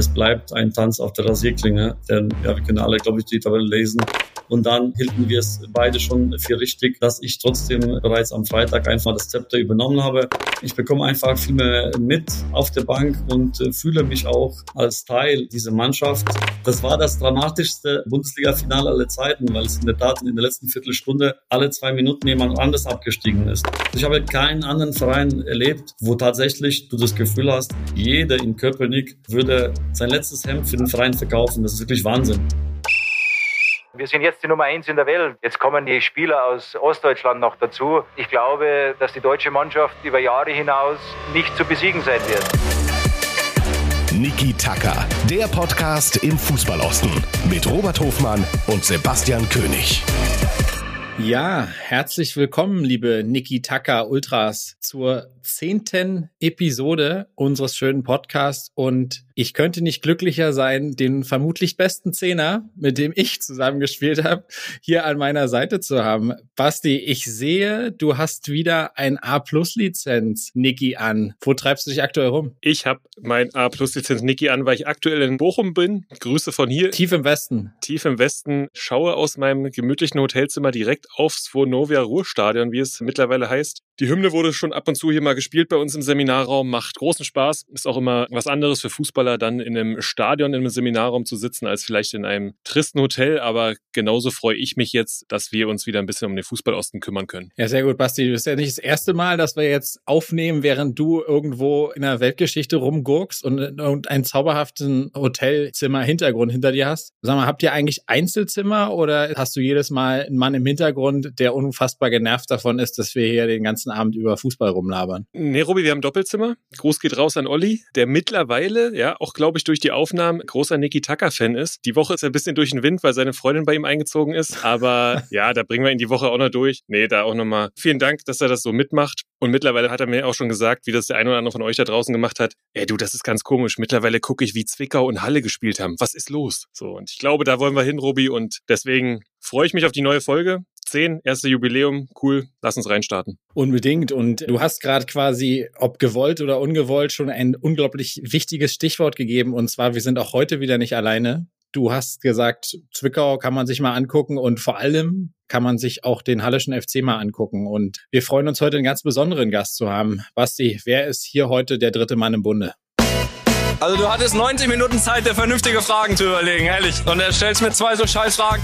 Es bleibt ein Tanz auf der Rasierklinge, denn ja, wir können alle, glaube ich, die Tabelle lesen. Und dann hielten wir es beide schon für richtig, dass ich trotzdem bereits am Freitag einfach das Zepter übernommen habe. Ich bekomme einfach viel mehr mit auf der Bank und äh, fühle mich auch als Teil dieser Mannschaft. Das war das dramatischste Bundesliga-Finale aller Zeiten, weil es in der Tat in der letzten Viertelstunde alle zwei Minuten jemand anders abgestiegen ist. Ich habe keinen anderen Verein erlebt, wo tatsächlich du das Gefühl hast, jeder in Köpenick würde sein letztes Hemd für den Verein verkaufen. Das ist wirklich Wahnsinn. Wir sind jetzt die Nummer eins in der Welt. Jetzt kommen die Spieler aus Ostdeutschland noch dazu. Ich glaube, dass die deutsche Mannschaft über Jahre hinaus nicht zu besiegen sein wird. Niki Tacker, der Podcast im Fußballosten mit Robert Hofmann und Sebastian König. Ja, herzlich willkommen, liebe Niki Tacker Ultras, zur zehnten Episode unseres schönen Podcasts und ich könnte nicht glücklicher sein, den vermutlich besten Zehner, mit dem ich zusammengespielt habe, hier an meiner Seite zu haben. Basti, ich sehe, du hast wieder ein A-Plus-Lizenz Niki an. Wo treibst du dich aktuell rum? Ich habe mein A-Plus-Lizenz Niki an, weil ich aktuell in Bochum bin. Grüße von hier. Tief im Westen. Tief im Westen. Schaue aus meinem gemütlichen Hotelzimmer direkt aufs Vonovia Ruhrstadion, wie es mittlerweile heißt. Die Hymne wurde schon ab und zu hier mal gespielt bei uns im Seminarraum, macht großen Spaß. Ist auch immer was anderes für Fußballer, dann in einem Stadion, in einem Seminarraum zu sitzen, als vielleicht in einem tristen Hotel. Aber genauso freue ich mich jetzt, dass wir uns wieder ein bisschen um den Fußballosten kümmern können. Ja, sehr gut, Basti. Das ist ja nicht das erste Mal, dass wir jetzt aufnehmen, während du irgendwo in der Weltgeschichte rumgurkst und, ein zauberhaften Hotelzimmer-Hintergrund hinter dir hast. Sag mal, habt ihr eigentlich Einzelzimmer oder hast du jedes Mal einen Mann im Hintergrund, der unfassbar genervt davon ist, dass wir hier den ganzen ganzen Abend über Fußball rumlabern. Nee, Robi, wir haben Doppelzimmer. Gruß geht raus an Olli, der mittlerweile, ja, auch glaube ich durch die Aufnahmen großer Niki Tucker-Fan ist. Die Woche ist ein bisschen durch den Wind, weil seine Freundin bei ihm eingezogen ist. Aber ja, da bringen wir ihn die Woche auch noch durch. Nee, da auch nochmal vielen Dank, dass er das so mitmacht. Und mittlerweile hat er mir auch schon gesagt, wie das der eine oder andere von euch da draußen gemacht hat. Ey, du, das ist ganz komisch. Mittlerweile gucke ich, wie Zwickau und Halle gespielt haben. Was ist los? So, und ich glaube, da wollen wir hin, Robi. Und deswegen freue ich mich auf die neue Folge. 10, erste Jubiläum, cool, lass uns reinstarten. Unbedingt. Und du hast gerade quasi, ob gewollt oder ungewollt, schon ein unglaublich wichtiges Stichwort gegeben. Und zwar, wir sind auch heute wieder nicht alleine. Du hast gesagt, Zwickau kann man sich mal angucken und vor allem kann man sich auch den Hallischen FC mal angucken. Und wir freuen uns heute einen ganz besonderen Gast zu haben. Basti, wer ist hier heute der dritte Mann im Bunde? Also du hattest 90 Minuten Zeit, dir vernünftige Fragen zu überlegen, ehrlich. Und er stellst mir zwei so scheiß Fragen.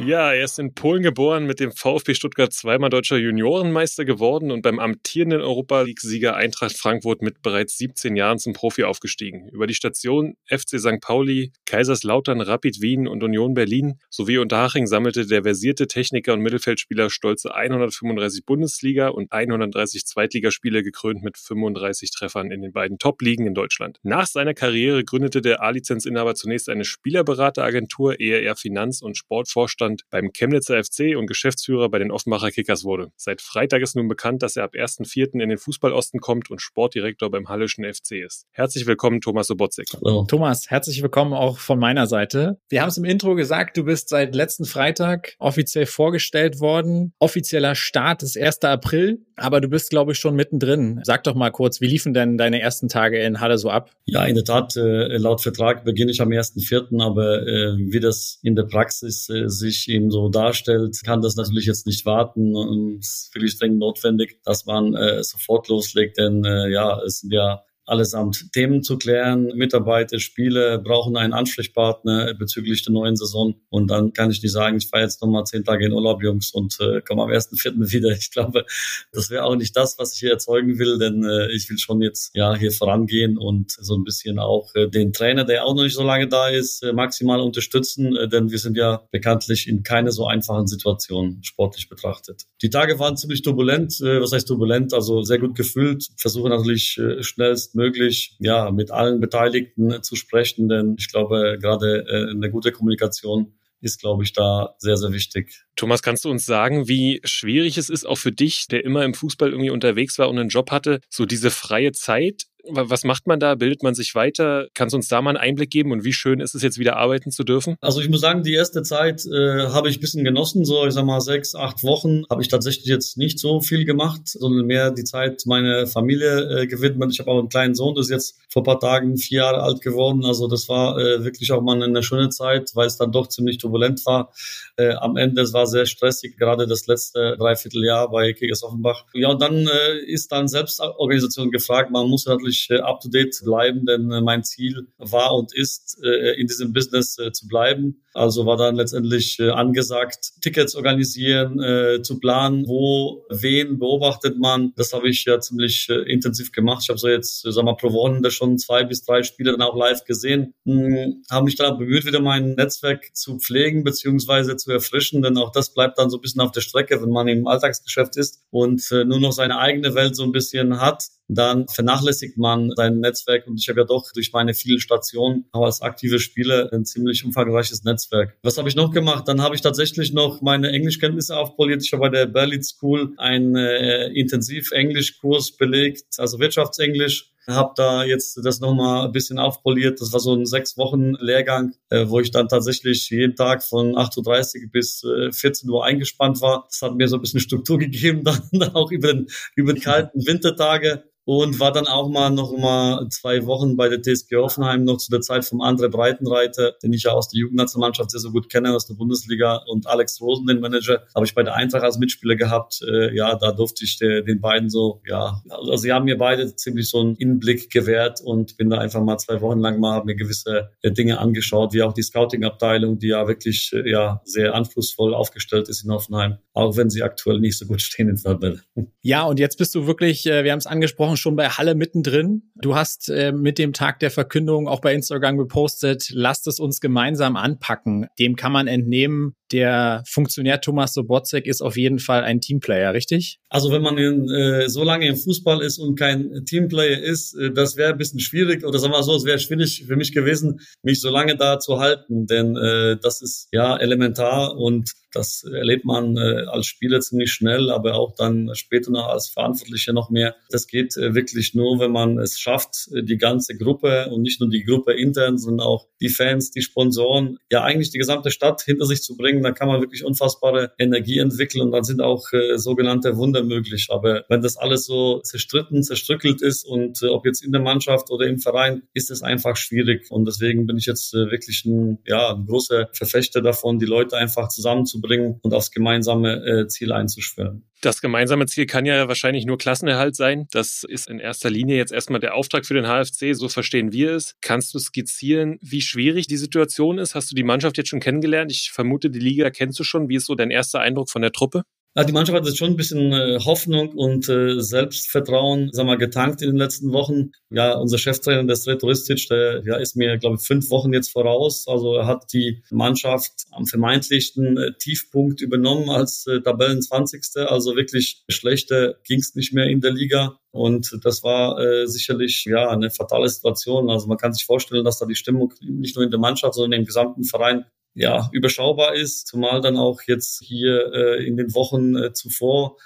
Ja, er ist in Polen geboren, mit dem VfB Stuttgart zweimal deutscher Juniorenmeister geworden und beim amtierenden Europa League-Sieger Eintracht Frankfurt mit bereits 17 Jahren zum Profi aufgestiegen. Über die Station FC St. Pauli, Kaiserslautern, Rapid Wien und Union Berlin sowie Unterhaching sammelte der versierte Techniker und Mittelfeldspieler stolze 135 Bundesliga- und 130 Zweitligaspiele gekrönt mit 35 Treffern in den beiden Top-Ligen in Deutschland. Nach seiner Karriere gründete der A-Lizenzinhaber zunächst eine Spielerberateragentur, ehe er Finanz- und Sportvorstand Vorstand beim Chemnitzer FC und Geschäftsführer bei den Offenbacher Kickers wurde. Seit Freitag ist nun bekannt, dass er ab 1.4. in den Fußballosten kommt und Sportdirektor beim Hallischen FC ist. Herzlich willkommen, Thomas Sobotzik. Hallo. Thomas, herzlich willkommen auch von meiner Seite. Wir haben es im Intro gesagt, du bist seit letzten Freitag offiziell vorgestellt worden. Offizieller Start ist 1. April, aber du bist, glaube ich, schon mittendrin. Sag doch mal kurz, wie liefen denn deine ersten Tage in Halle so ab? Ja, in der Tat, äh, laut Vertrag beginne ich am 1.4., aber äh, wie das in der Praxis äh, sich eben so darstellt, kann das natürlich jetzt nicht warten es ist wirklich dringend notwendig, dass man sofort loslegt, denn ja, es sind ja allesamt Themen zu klären. Mitarbeiter, Spiele brauchen einen Ansprechpartner bezüglich der neuen Saison. Und dann kann ich nicht sagen, ich fahre jetzt nochmal zehn Tage in Urlaub, Jungs, und äh, komme am ersten Vierten wieder. Ich glaube, das wäre auch nicht das, was ich hier erzeugen will, denn äh, ich will schon jetzt ja hier vorangehen und so ein bisschen auch äh, den Trainer, der auch noch nicht so lange da ist, äh, maximal unterstützen, äh, denn wir sind ja bekanntlich in keine so einfachen Situation sportlich betrachtet. Die Tage waren ziemlich turbulent. Äh, was heißt turbulent? Also sehr gut gefüllt. Versuche natürlich äh, schnellst möglich, ja, mit allen Beteiligten zu sprechen, denn ich glaube, gerade äh, eine gute Kommunikation ist, glaube ich, da sehr, sehr wichtig. Thomas, kannst du uns sagen, wie schwierig es ist, auch für dich, der immer im Fußball irgendwie unterwegs war und einen Job hatte, so diese freie Zeit Was macht man da? Bildet man sich weiter? Kannst du uns da mal einen Einblick geben und wie schön ist es jetzt wieder arbeiten zu dürfen? Also ich muss sagen, die erste Zeit äh, habe ich ein bisschen genossen, so ich sag mal sechs, acht Wochen habe ich tatsächlich jetzt nicht so viel gemacht, sondern mehr die Zeit meiner Familie äh, gewidmet. Ich habe auch einen kleinen Sohn, der ist jetzt vor paar Tagen vier Jahre alt geworden. Also das war äh, wirklich auch mal eine schöne Zeit, weil es dann doch ziemlich turbulent war. Äh, am Ende, es war sehr stressig, gerade das letzte Dreivierteljahr bei Kickers Offenbach. Ja, und dann äh, ist dann Selbstorganisation gefragt. Man muss natürlich äh, up-to-date bleiben, denn äh, mein Ziel war und ist, äh, in diesem Business zu bleiben. Also war dann letztendlich angesagt, Tickets organisieren, zu planen, wo, wen beobachtet man. Das habe ich ja ziemlich intensiv gemacht. Ich habe so jetzt, sag mal, pro Wochenende schon zwei bis drei Spiele dann auch live gesehen. Hm, habe mich dann bemüht, wieder mein Netzwerk zu pflegen beziehungsweise zu erfrischen, denn auch das bleibt dann so ein bisschen auf der Strecke, wenn man im Alltagsgeschäft ist und nur noch seine eigene Welt so ein bisschen hat dann vernachlässigt man sein Netzwerk. Und ich habe ja doch durch meine vielen Stationen auch als aktive Spieler ein ziemlich umfangreiches Netzwerk. Was habe ich noch gemacht? Dann habe ich tatsächlich noch meine Englischkenntnisse aufpoliert. Ich habe bei der Berlin School einen äh, Intensiv-Englischkurs belegt, also Wirtschaftsenglisch habe da jetzt das nochmal ein bisschen aufpoliert. Das war so ein sechs Wochen Lehrgang, äh, wo ich dann tatsächlich jeden Tag von 8.30 Uhr bis äh, 14 Uhr eingespannt war. Das hat mir so ein bisschen Struktur gegeben, dann auch über, den, über die kalten Wintertage und war dann auch mal noch mal zwei Wochen bei der TSG Hoffenheim noch zu der Zeit vom André Breitenreiter, den ich ja aus der Jugendnationalmannschaft sehr, sehr gut kenne, aus der Bundesliga und Alex Rosen, den Manager, habe ich bei der Eintracht als Mitspieler gehabt. Äh, ja, da durfte ich der, den beiden so, ja, also sie haben mir beide ziemlich so einen Innenblick gewährt und bin da einfach mal zwei Wochen lang mal, habe mir gewisse äh, Dinge angeschaut, wie auch die Scouting-Abteilung, die ja wirklich äh, ja sehr anspruchsvoll aufgestellt ist in Hoffenheim, auch wenn sie aktuell nicht so gut stehen in der Tabelle. Ja, und jetzt bist du wirklich, äh, wir haben es angesprochen, schon bei Halle mittendrin. Du hast äh, mit dem Tag der Verkündung auch bei Instagram gepostet, lasst es uns gemeinsam anpacken. Dem kann man entnehmen, der Funktionär Thomas Sobotzek ist auf jeden Fall ein Teamplayer, richtig? Also wenn man in, äh, so lange im Fußball ist und kein Teamplayer ist, äh, das wäre ein bisschen schwierig oder sagen wir so, es wäre schwierig für mich gewesen, mich so lange da zu halten, denn äh, das ist ja elementar und das erlebt man äh, als Spieler ziemlich schnell, aber auch dann später noch als Verantwortlicher noch mehr. Das geht äh, wirklich nur, wenn man es schafft, äh, die ganze Gruppe und nicht nur die Gruppe intern, sondern auch die Fans, die Sponsoren, ja eigentlich die gesamte Stadt hinter sich zu bringen. Dann kann man wirklich unfassbare Energie entwickeln und dann sind auch äh, sogenannte Wunder möglich. Aber wenn das alles so zerstritten, zerstrückelt ist und äh, ob jetzt in der Mannschaft oder im Verein, ist es einfach schwierig. Und deswegen bin ich jetzt äh, wirklich ein, ja, ein großer Verfechter davon, die Leute einfach zusammenzubringen bringen und aufs gemeinsame äh, Ziel einzuschwören. Das gemeinsame Ziel kann ja wahrscheinlich nur Klassenerhalt sein. Das ist in erster Linie jetzt erstmal der Auftrag für den HFC. So verstehen wir es. Kannst du skizzieren, wie schwierig die Situation ist? Hast du die Mannschaft jetzt schon kennengelernt? Ich vermute, die Liga kennst du schon. Wie ist so dein erster Eindruck von der Truppe? Ja, die Mannschaft hat jetzt schon ein bisschen äh, Hoffnung und äh, Selbstvertrauen, sag mal, getankt in den letzten Wochen. Ja, unser Cheftrainer, der Sretoristic, der ja, ist mir, glaube ich, fünf Wochen jetzt voraus. Also er hat die Mannschaft am vermeintlichen äh, Tiefpunkt übernommen als äh, Tabellen 20. Also wirklich schlechter ging es nicht mehr in der Liga. Und das war äh, sicherlich ja eine fatale Situation. Also man kann sich vorstellen, dass da die Stimmung nicht nur in der Mannschaft, sondern im gesamten Verein ja, überschaubar ist, zumal dann auch jetzt hier äh, in den Wochen äh, zuvor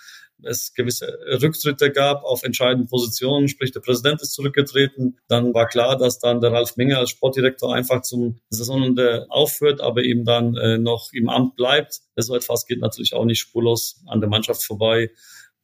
es gewisse Rücktritte gab auf entscheidenden Positionen, sprich der Präsident ist zurückgetreten. Dann war klar, dass dann der Ralf Menger als Sportdirektor einfach zum Saisonende aufhört, aber eben dann äh, noch im Amt bleibt. So etwas geht natürlich auch nicht spurlos an der Mannschaft vorbei.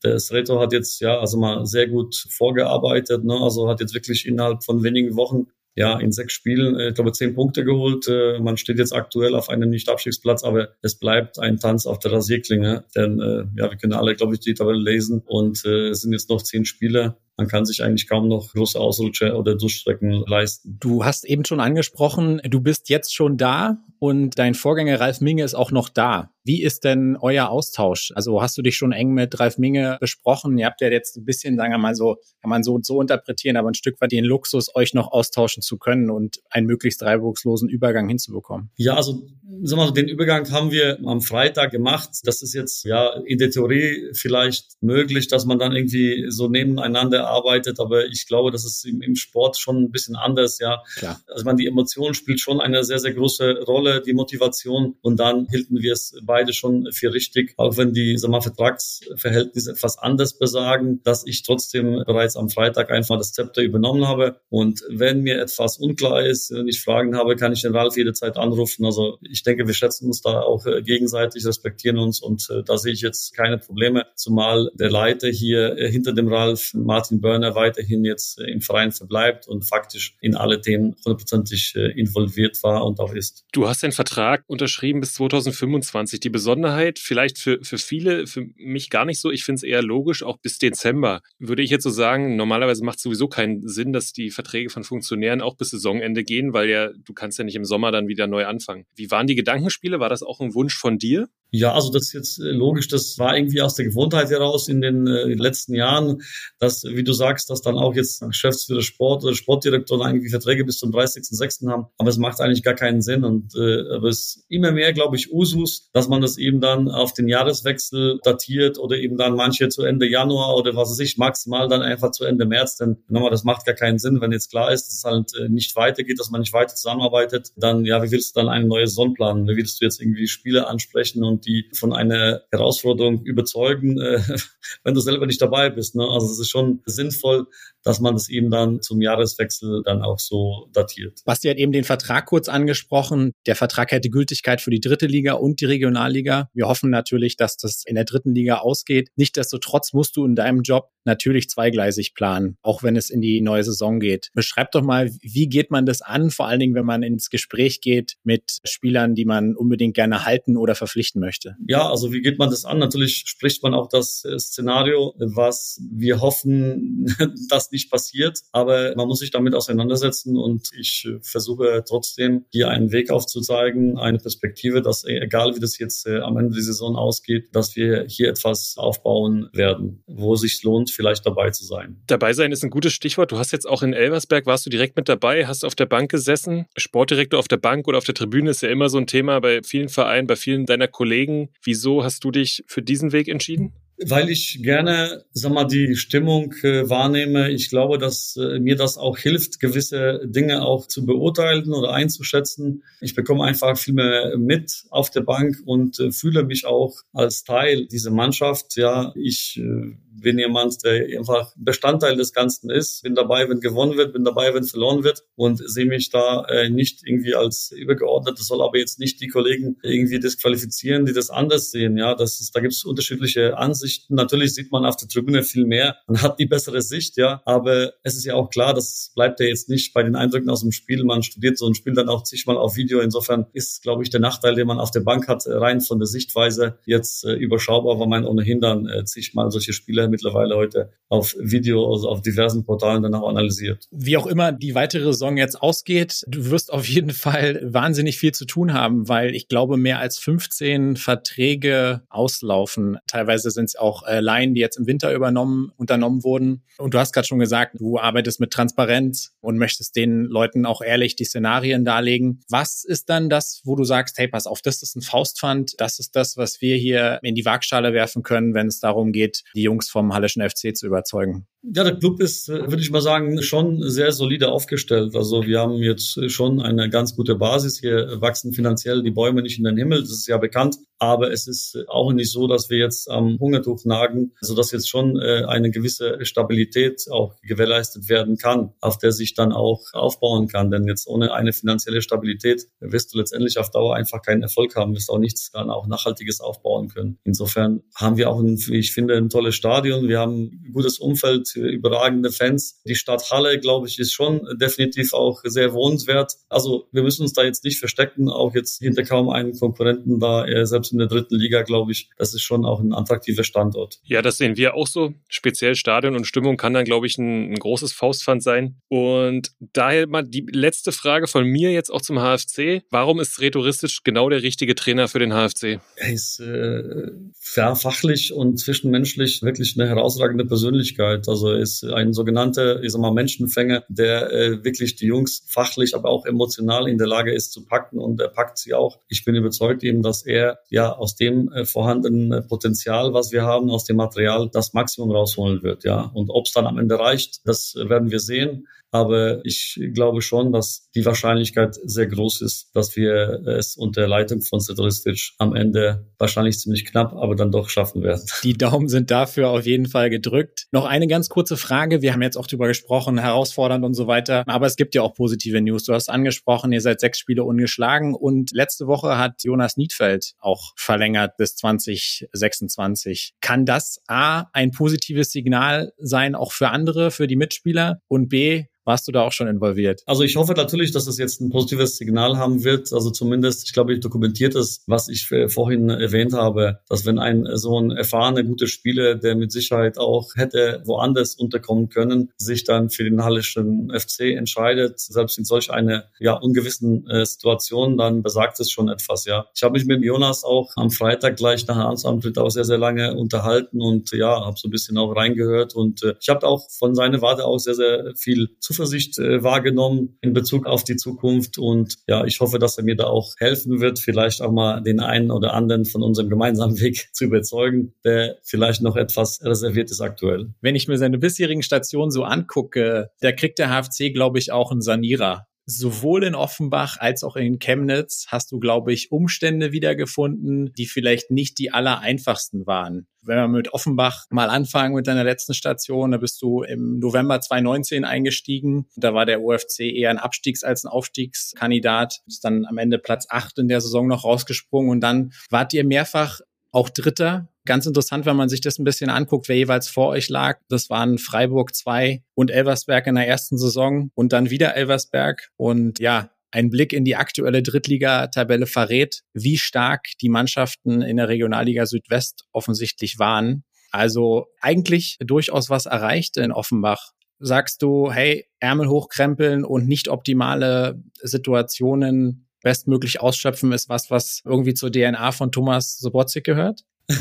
Der Sreto hat jetzt ja also mal sehr gut vorgearbeitet, ne? also hat jetzt wirklich innerhalb von wenigen Wochen ja, in sechs Spielen, äh, ich glaube, zehn Punkte geholt. Äh, man steht jetzt aktuell auf einem Nicht-Abstiegsplatz, aber es bleibt ein Tanz auf der Rasierklinge. Denn äh, ja, wir können alle, glaube ich, die Tabelle lesen und es sind jetzt noch zehn Spiele man kann sich eigentlich kaum noch große Ausrutsche oder Durchstrecken leisten. Du hast eben schon angesprochen, du bist jetzt schon da und dein Vorgänger Ralf Minge ist auch noch da. Wie ist denn euer Austausch? Also hast du dich schon eng mit Ralf Minge besprochen? Ihr habt ja jetzt ein bisschen, sagen wir mal so, kann man so und so interpretieren, aber ein Stück weit den Luxus, euch noch austauschen zu können und einen möglichst reibungslosen Übergang hinzubekommen. Ja, also sagen wir mal, den Übergang haben wir am Freitag gemacht. Das ist jetzt ja in der Theorie vielleicht möglich, dass man dann irgendwie so nebeneinander erarbeitet, aber ich glaube, das ist im, im Sport schon ein bisschen anders, ja. Klar. Also man, die Emotion spielt schon eine sehr, sehr große Rolle, die Motivation. Und dann hielten wir es beide schon für richtig, auch wenn die sag mal, Vertragsverhältnisse etwas anders besagen, dass ich trotzdem bereits am Freitag einfach das Zepter übernommen habe. Und wenn mir etwas unklar ist, wenn ich Fragen habe, kann ich den Ralf jederzeit anrufen. Also ich denke, wir schätzen uns da auch äh, gegenseitig, respektieren uns und äh, da sehe ich jetzt keine Probleme, zumal der Leiter hier äh, hinter dem Ralf, Martin Börner, weiterhin jetzt im Verein verbleibt und faktisch in alle Themen hundertprozentig involviert war und auch ist. Du hast den Vertrag unterschrieben bis 2025. Die Besonderheit, vielleicht für, für viele, für mich gar nicht so, ich finde es eher logisch, auch bis Dezember. Würde ich jetzt so sagen, normalerweise macht es sowieso keinen Sinn, dass die Verträge von Funktionären auch bis Saisonende gehen, weil ja, du kannst ja nicht im Sommer dann wieder neu anfangen. Wie waren die Gedankenspiele? War das auch ein Wunsch von dir? Ja, also das ist jetzt äh, logisch, das war irgendwie aus der Gewohnheit heraus in den äh, letzten Jahren, dass, wie du sagst, dass dann auch jetzt Geschäftsführer Sport oder Sportdirektor irgendwie Verträge bis zum 30.06. haben. Aber es macht eigentlich gar keinen Sinn. Und äh, aber es ist immer mehr, glaube ich, Usus, dass man das eben dann auf den Jahreswechsel datiert oder eben dann manche zu Ende Januar oder was weiß ich, maximal dann einfach zu Ende März. Denn nochmal, das macht gar keinen Sinn, wenn jetzt klar ist, dass es halt äh, nicht weitergeht, dass man nicht weiter zusammenarbeitet, dann ja, wie willst du dann eine neue Saison planen? Wie willst du jetzt irgendwie Spiele ansprechen und und die von einer Herausforderung überzeugen, äh, wenn du selber nicht dabei bist. Ne? Also es ist schon sinnvoll, dass man das eben dann zum Jahreswechsel dann auch so datiert. Basti hat eben den Vertrag kurz angesprochen. Der Vertrag hätte Gültigkeit für die dritte Liga und die Regionalliga. Wir hoffen natürlich, dass das in der dritten Liga ausgeht. Nichtsdestotrotz musst du in deinem Job natürlich zweigleisig planen, auch wenn es in die neue Saison geht. Beschreib doch mal, wie geht man das an, vor allen Dingen, wenn man ins Gespräch geht mit Spielern, die man unbedingt gerne halten oder verpflichten möchte? Ja, also wie geht man das an? Natürlich spricht man auch das äh, Szenario, was wir hoffen, dass nicht passiert, aber man muss sich damit auseinandersetzen und ich äh, versuche trotzdem hier einen Weg aufzuzeigen, eine Perspektive, dass äh, egal wie das jetzt am Ende der Saison ausgeht, dass wir hier etwas aufbauen werden, wo es sich lohnt, vielleicht dabei zu sein. Dabei sein ist ein gutes Stichwort. Du hast jetzt auch in Elversberg, warst du direkt mit dabei, hast auf der Bank gesessen. Sportdirektor auf der Bank oder auf der Tribüne ist ja immer so ein Thema bei vielen Vereinen, bei vielen deiner Kollegen. Wieso hast du dich für diesen Weg entschieden? Weil ich gerne, sag mal, die Stimmung äh, wahrnehme. Ich glaube, dass äh, mir das auch hilft, gewisse Dinge auch zu beurteilen oder einzuschätzen. Ich bekomme einfach viel mehr mit auf der Bank und äh, fühle mich auch als Teil dieser Mannschaft. Ja, ich äh, bin jemand, der einfach Bestandteil des Ganzen ist. Bin dabei, wenn gewonnen wird, bin dabei, wenn verloren wird und sehe mich da äh, nicht irgendwie als übergeordnet. Das soll aber jetzt nicht die Kollegen irgendwie disqualifizieren, die das anders sehen. Ja, das ist, da gibt es unterschiedliche Ansichten. Natürlich sieht man auf der Tribüne viel mehr. Man hat die bessere Sicht, ja. Aber es ist ja auch klar, das bleibt ja jetzt nicht bei den Eindrücken aus dem Spiel. Man studiert so ein Spiel dann auch zigmal auf Video. Insofern ist, glaube ich, der Nachteil, den man auf der Bank hat, rein von der Sichtweise jetzt äh, überschaubar, weil man ohnehin dann äh, zigmal solche Spiele mittlerweile heute auf Video, also auf diversen Portalen dann auch analysiert. Wie auch immer die weitere Saison jetzt ausgeht, du wirst auf jeden Fall wahnsinnig viel zu tun haben, weil ich glaube, mehr als 15 Verträge auslaufen. Teilweise sind es auch äh, Laien, die jetzt im Winter übernommen, unternommen wurden. Und du hast gerade schon gesagt, du arbeitest mit Transparenz und möchtest den Leuten auch ehrlich die Szenarien darlegen. Was ist dann das, wo du sagst, hey, pass auf, das ist ein Faustpfand, das ist das, was wir hier in die Waagschale werfen können, wenn es darum geht, die Jungs vom Hallischen FC zu überzeugen? Ja, der Club ist, äh, würde ich mal sagen, schon sehr solide aufgestellt. Also wir haben jetzt schon eine ganz gute Basis. Hier wachsen finanziell die Bäume nicht in den Himmel, das ist ja bekannt. Aber es ist auch nicht so, dass wir jetzt am Hungertuch nagen, sodass jetzt schon äh, eine gewisse Stabilität auch gewährleistet werden kann, auf der sich dann auch aufbauen kann. Denn jetzt ohne eine finanzielle Stabilität wirst du letztendlich auf Dauer einfach keinen Erfolg haben, wirst auch nichts dann auch Nachhaltiges aufbauen können. Insofern haben wir auch, ein, ich finde, ein tolles Stadion. Wir haben ein gutes Umfeld, überragende Fans. Die Stadt Halle, glaube ich, ist schon definitiv auch sehr wohnenswert. Also wir müssen uns da jetzt nicht verstecken, auch jetzt hinter kaum einen Konkurrenten da, selbst in der dritten Liga, glaube ich, das ist schon auch ein attraktiver Standort. Ja, das sehen wir auch so. Speziell Stadion und Stimmung kann dann, glaube ich, ein, ein großes Faustpfand sein. Und daher mal die letzte Frage von mir jetzt auch zum HFC. Warum ist Rhetoristisch genau der richtige Trainer für den HFC? Er ist äh, fachlich und zwischenmenschlich wirklich eine herausragende Persönlichkeit. Also er ist ein sogenannter, ich sag mal, Menschenfänger, der äh, wirklich die Jungs fachlich, aber auch emotional in der Lage ist zu packen und er packt sie auch. Ich bin überzeugt eben, dass er die ja aus dem äh, vorhandenen Potenzial, was wir haben, aus dem Material, das Maximum rausholen wird. Ja, und ob es dann am Ende reicht, das werden wir sehen. Aber ich glaube schon, dass die Wahrscheinlichkeit sehr groß ist, dass wir es unter Leitung von Sedristic am Ende wahrscheinlich ziemlich knapp, aber dann doch schaffen werden. Die Daumen sind dafür auf jeden Fall gedrückt. Noch eine ganz kurze Frage. Wir haben jetzt auch darüber gesprochen, herausfordernd und so weiter. Aber es gibt ja auch positive News. Du hast angesprochen, ihr seid sechs Spiele ungeschlagen und letzte Woche hat Jonas Niedfeld auch verlängert bis 2026. Kann das A, ein positives Signal sein, auch für andere, für die Mitspieler und B, warst du da auch schon involviert? Also ich hoffe natürlich, dass es jetzt ein positives Signal haben wird. Also zumindest, ich glaube, ich dokumentiert es, was ich äh, vorhin erwähnt habe, dass wenn ein so ein erfahrener, guter Spieler, der mit Sicherheit auch hätte woanders unterkommen können, sich dann für den Hallischen FC entscheidet, selbst in solch eine ja ungewissen äh, Situation, dann besagt es schon etwas, ja. Ich habe mich mit Jonas auch am Freitag gleich nach Amtsantritt auch sehr, sehr lange unterhalten und ja, habe so ein bisschen auch reingehört und äh, ich habe auch von seiner Warte auch sehr, sehr viel zu Zuversicht äh, wahrgenommen in Bezug auf die Zukunft. Und ja, ich hoffe, dass er mir da auch helfen wird, vielleicht auch mal den einen oder anderen von unserem gemeinsamen Weg zu überzeugen, der vielleicht noch etwas reserviert ist aktuell. Wenn ich mir seine bisherigen Stationen so angucke, da kriegt der HFC, glaube ich, auch einen Sanierer sowohl in Offenbach als auch in Chemnitz hast du, glaube ich, Umstände wiedergefunden, die vielleicht nicht die aller einfachsten waren. Wenn wir mit Offenbach mal anfangen mit deiner letzten Station, da bist du im November 2019 eingestiegen. Da war der UFC eher ein Abstiegs- als ein Aufstiegskandidat. Ist dann am Ende Platz acht in der Saison noch rausgesprungen und dann wart ihr mehrfach auch Dritter. Ganz interessant, wenn man sich das ein bisschen anguckt, wer jeweils vor euch lag. Das waren Freiburg 2 und Elversberg in der ersten Saison und dann wieder Elversberg. Und ja, ein Blick in die aktuelle Drittliga-Tabelle verrät, wie stark die Mannschaften in der Regionalliga Südwest offensichtlich waren. Also eigentlich durchaus was erreicht in Offenbach. Sagst du, hey, Ärmel hochkrempeln und nicht optimale Situationen bestmöglich ausschöpfen, ist was, was irgendwie zur DNA von Thomas Sobotzig gehört?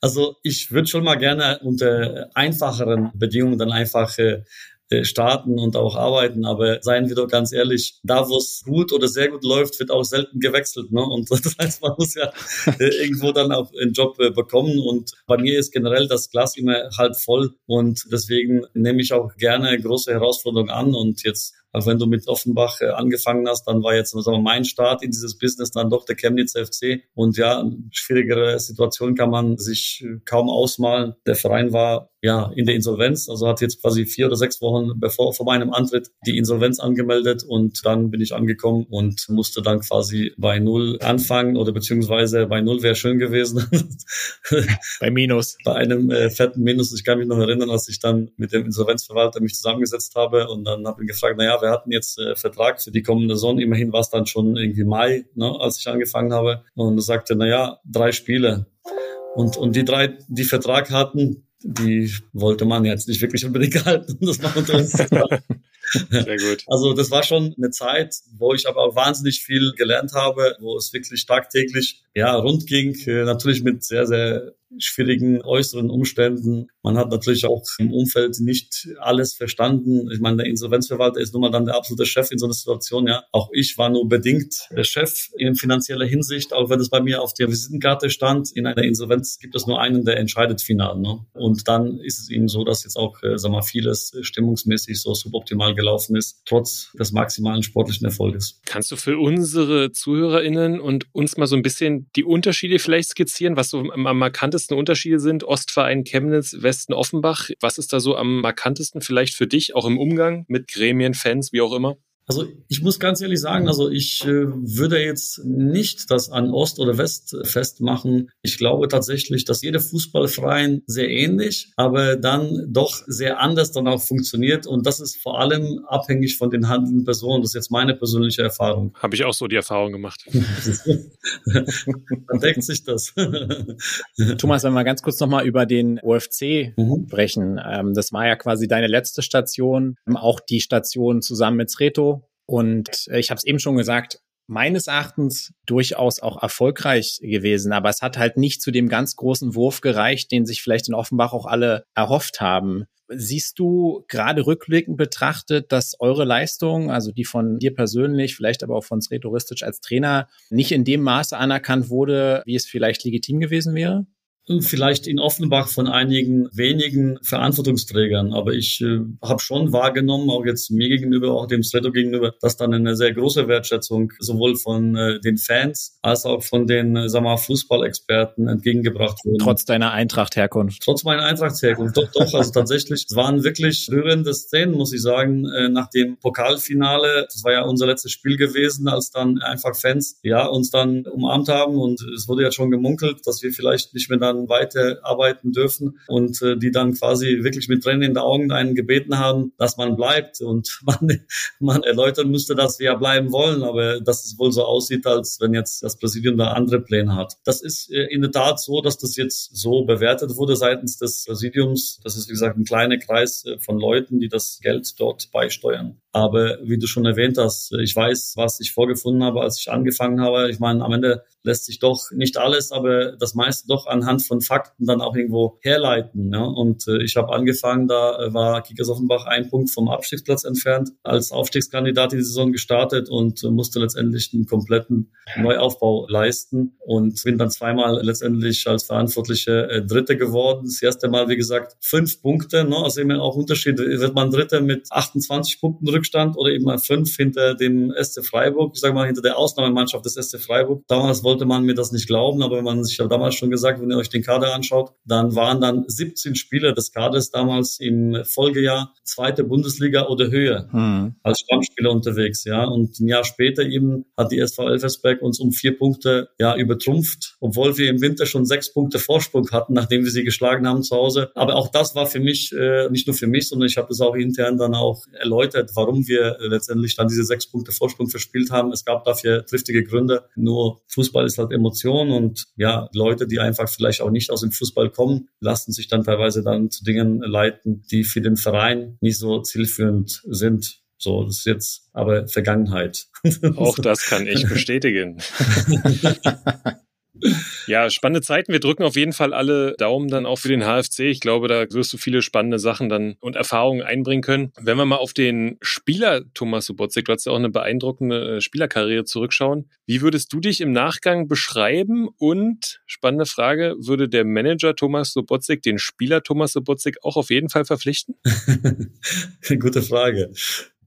Also ich würde schon mal gerne unter einfacheren Bedingungen dann einfach äh, äh, starten und auch arbeiten. Aber seien wir doch ganz ehrlich, da wo es gut oder sehr gut läuft, wird auch selten gewechselt. Ne? Und das heißt, man muss ja äh, irgendwo dann auch einen Job bekommen. Und bei mir ist generell das Glas immer halb voll. Und deswegen nehme ich auch gerne große Herausforderungen an. Und jetzt auch wenn du mit Offenbach äh, angefangen hast, dann war jetzt sagen wir, mein Start in dieses Business dann doch der Chemnitz FC. Und ja, schwierigere Situation kann man sich äh, kaum ausmalen. Der Verein war ja in der Insolvenz, also hat jetzt quasi vier oder sechs Wochen bevor vor meinem Antritt die Insolvenz angemeldet und dann bin ich angekommen und musste dann quasi bei null anfangen oder beziehungsweise bei null wäre schön gewesen. bei Minus. Bei einem äh, fetten Minus. Ich kann mich noch erinnern, als ich dann mit dem Insolvenzverwalter mich zusammengesetzt habe und dann habe ich gefragt, naja, wir hatten jetzt äh, Vertrag für die kommende Saison. Immerhin war es dann schon irgendwie Mai, ne, als ich angefangen habe. Und er sagte, na ja, drei Spiele. Und, und die drei, die Vertrag hatten, die wollte man jetzt nicht wirklich unbedingt halten. Das war unter uns. Sehr gut. Also das war schon eine Zeit, wo ich aber wahnsinnig viel gelernt habe, wo es wirklich tagtäglich ja rund ging. Äh, natürlich mit sehr, sehr schwierigen äußeren Umständen. Man hat natürlich auch im Umfeld nicht alles verstanden. Ich meine, der Insolvenzverwalter ist nun mal dann der absolute Chef in so einer Situation. Ja, auch ich war nur bedingt der Chef in finanzieller Hinsicht, auch wenn es bei mir auf der Visitenkarte stand. In einer Insolvenz gibt es nur einen, der entscheidet final. Ne? Und dann ist es eben so, dass jetzt auch, äh, sag mal, vieles stimmungsmäßig so suboptimal gelaufen ist, trotz des maximalen sportlichen Erfolges. Kannst du für unsere ZuhörerInnen und uns mal so ein bisschen die Unterschiede vielleicht skizzieren, was so am markantesten Unterschiede sind? Ostverein Chemnitz, Westen Offenbach. Was ist da so am markantesten vielleicht für dich, auch im Umgang mit Gremien, Fans, wie auch immer? Also ich muss ganz ehrlich sagen, also ich äh, würde jetzt nicht das an Ost oder West festmachen. Ich glaube tatsächlich, dass jeder Fußballverein sehr ähnlich, aber dann doch sehr anders dann auch funktioniert. Und das ist vor allem abhängig von den handelnden Personen. Das ist jetzt meine persönliche Erfahrung. Habe ich auch so die Erfahrung gemacht. dann deckt sich das. Thomas, wenn wir ganz kurz nochmal über den OFC mhm. sprechen. Ähm, das war ja quasi deine letzte Station, auch die Station zusammen mit Sreto und äh, ich habe es eben schon gesagt, meines Erachtens durchaus auch erfolgreich gewesen, aber es hat halt nicht zu dem ganz großen Wurf gereicht, den sich vielleicht in Offenbach auch alle erhofft haben. Siehst du gerade rückblickend betrachtet, dass eure Leistung, also die von dir persönlich, vielleicht aber auch von Sretoristic als Trainer, nicht in dem Maße anerkannt wurde, wie es vielleicht legitim gewesen wäre? Vielleicht in Offenbach von einigen wenigen Verantwortungsträgern. Aber ich äh, habe schon wahrgenommen, auch jetzt mir gegenüber, auch dem Sreto gegenüber, dass dann eine sehr große Wertschätzung sowohl von äh, den Fans als auch von den, äh, sagen wir mal, Fußballexperten entgegengebracht wurde. Trotz deiner Eintracht-Herkunft. Trotz meiner Eintracht-Herkunft. Doch, doch. Also tatsächlich, es waren wirklich rührende Szenen, muss ich sagen, äh, nach dem Pokalfinale. Das war ja unser letztes Spiel gewesen, als dann einfach Fans, ja, uns dann umarmt haben und es wurde ja schon gemunkelt, dass wir vielleicht nicht mehr dann weiterarbeiten dürfen und äh, die dann quasi wirklich mit Tränen in den Augen einen gebeten haben, dass man bleibt und man, man erläutern müsste, dass wir ja bleiben wollen, aber dass es wohl so aussieht, als wenn jetzt das Präsidium da andere Pläne hat. Das ist äh, in der Tat so, dass das jetzt so bewertet wurde seitens des Präsidiums. Das ist, wie gesagt, ein kleiner Kreis äh, von Leuten, die das Geld dort beisteuern. Aber wie du schon erwähnt hast, ich weiß, was ich vorgefunden habe, als ich angefangen habe. Ich meine, am Ende lässt sich doch nicht alles, aber das meiste doch anhand von Fakten dann auch irgendwo herleiten. Ja? Und äh, ich habe angefangen, da äh, war Kickers Offenbach ein Punkt vom Abstiegsplatz entfernt, als Aufstiegskandidat in die Saison gestartet und äh, musste letztendlich einen kompletten Neuaufbau leisten und bin dann zweimal letztendlich als Verantwortliche äh, Dritte geworden. Das erste Mal, wie gesagt, fünf Punkte, ne? also immer auch Unterschiede. Wird man Dritte mit 28 Punkten Rückstand oder eben mal fünf hinter dem SC Freiburg, ich sage mal hinter der Ausnahmemannschaft des SC Freiburg. Damals wollte man mir das nicht glauben, aber wenn man sich ja damals schon gesagt, wenn ihr euch den Kader anschaut, dann waren dann 17 Spieler des Kaders damals im Folgejahr zweite Bundesliga oder höher hm. als Stammspieler unterwegs, ja. Und ein Jahr später eben hat die SV Elversberg uns um vier Punkte ja übertrumpft, obwohl wir im Winter schon sechs Punkte Vorsprung hatten, nachdem wir sie geschlagen haben zu Hause. Aber auch das war für mich, äh, nicht nur für mich, sondern ich habe das auch intern dann auch erläutert, warum warum wir letztendlich dann diese sechs Punkte Vorsprung verspielt haben. Es gab dafür triftige Gründe. Nur Fußball ist halt Emotion und ja, Leute, die einfach vielleicht auch nicht aus dem Fußball kommen, lassen sich dann teilweise dann zu Dingen leiten, die für den Verein nicht so zielführend sind. So, das ist jetzt aber Vergangenheit. Auch das kann ich bestätigen. Ja, spannende Zeiten. Wir drücken auf jeden Fall alle Daumen dann auch für den HFC. Ich glaube, da wirst du viele spannende Sachen dann und Erfahrungen einbringen können. Wenn wir mal auf den Spieler Thomas Subotzek, du hast ja auch eine beeindruckende äh, Spielerkarriere zurückschauen. Wie würdest du dich im Nachgang beschreiben? Und spannende Frage, würde der Manager Thomas Subotzek den Spieler Thomas Subotzek auch auf jeden Fall verpflichten? Gute Frage.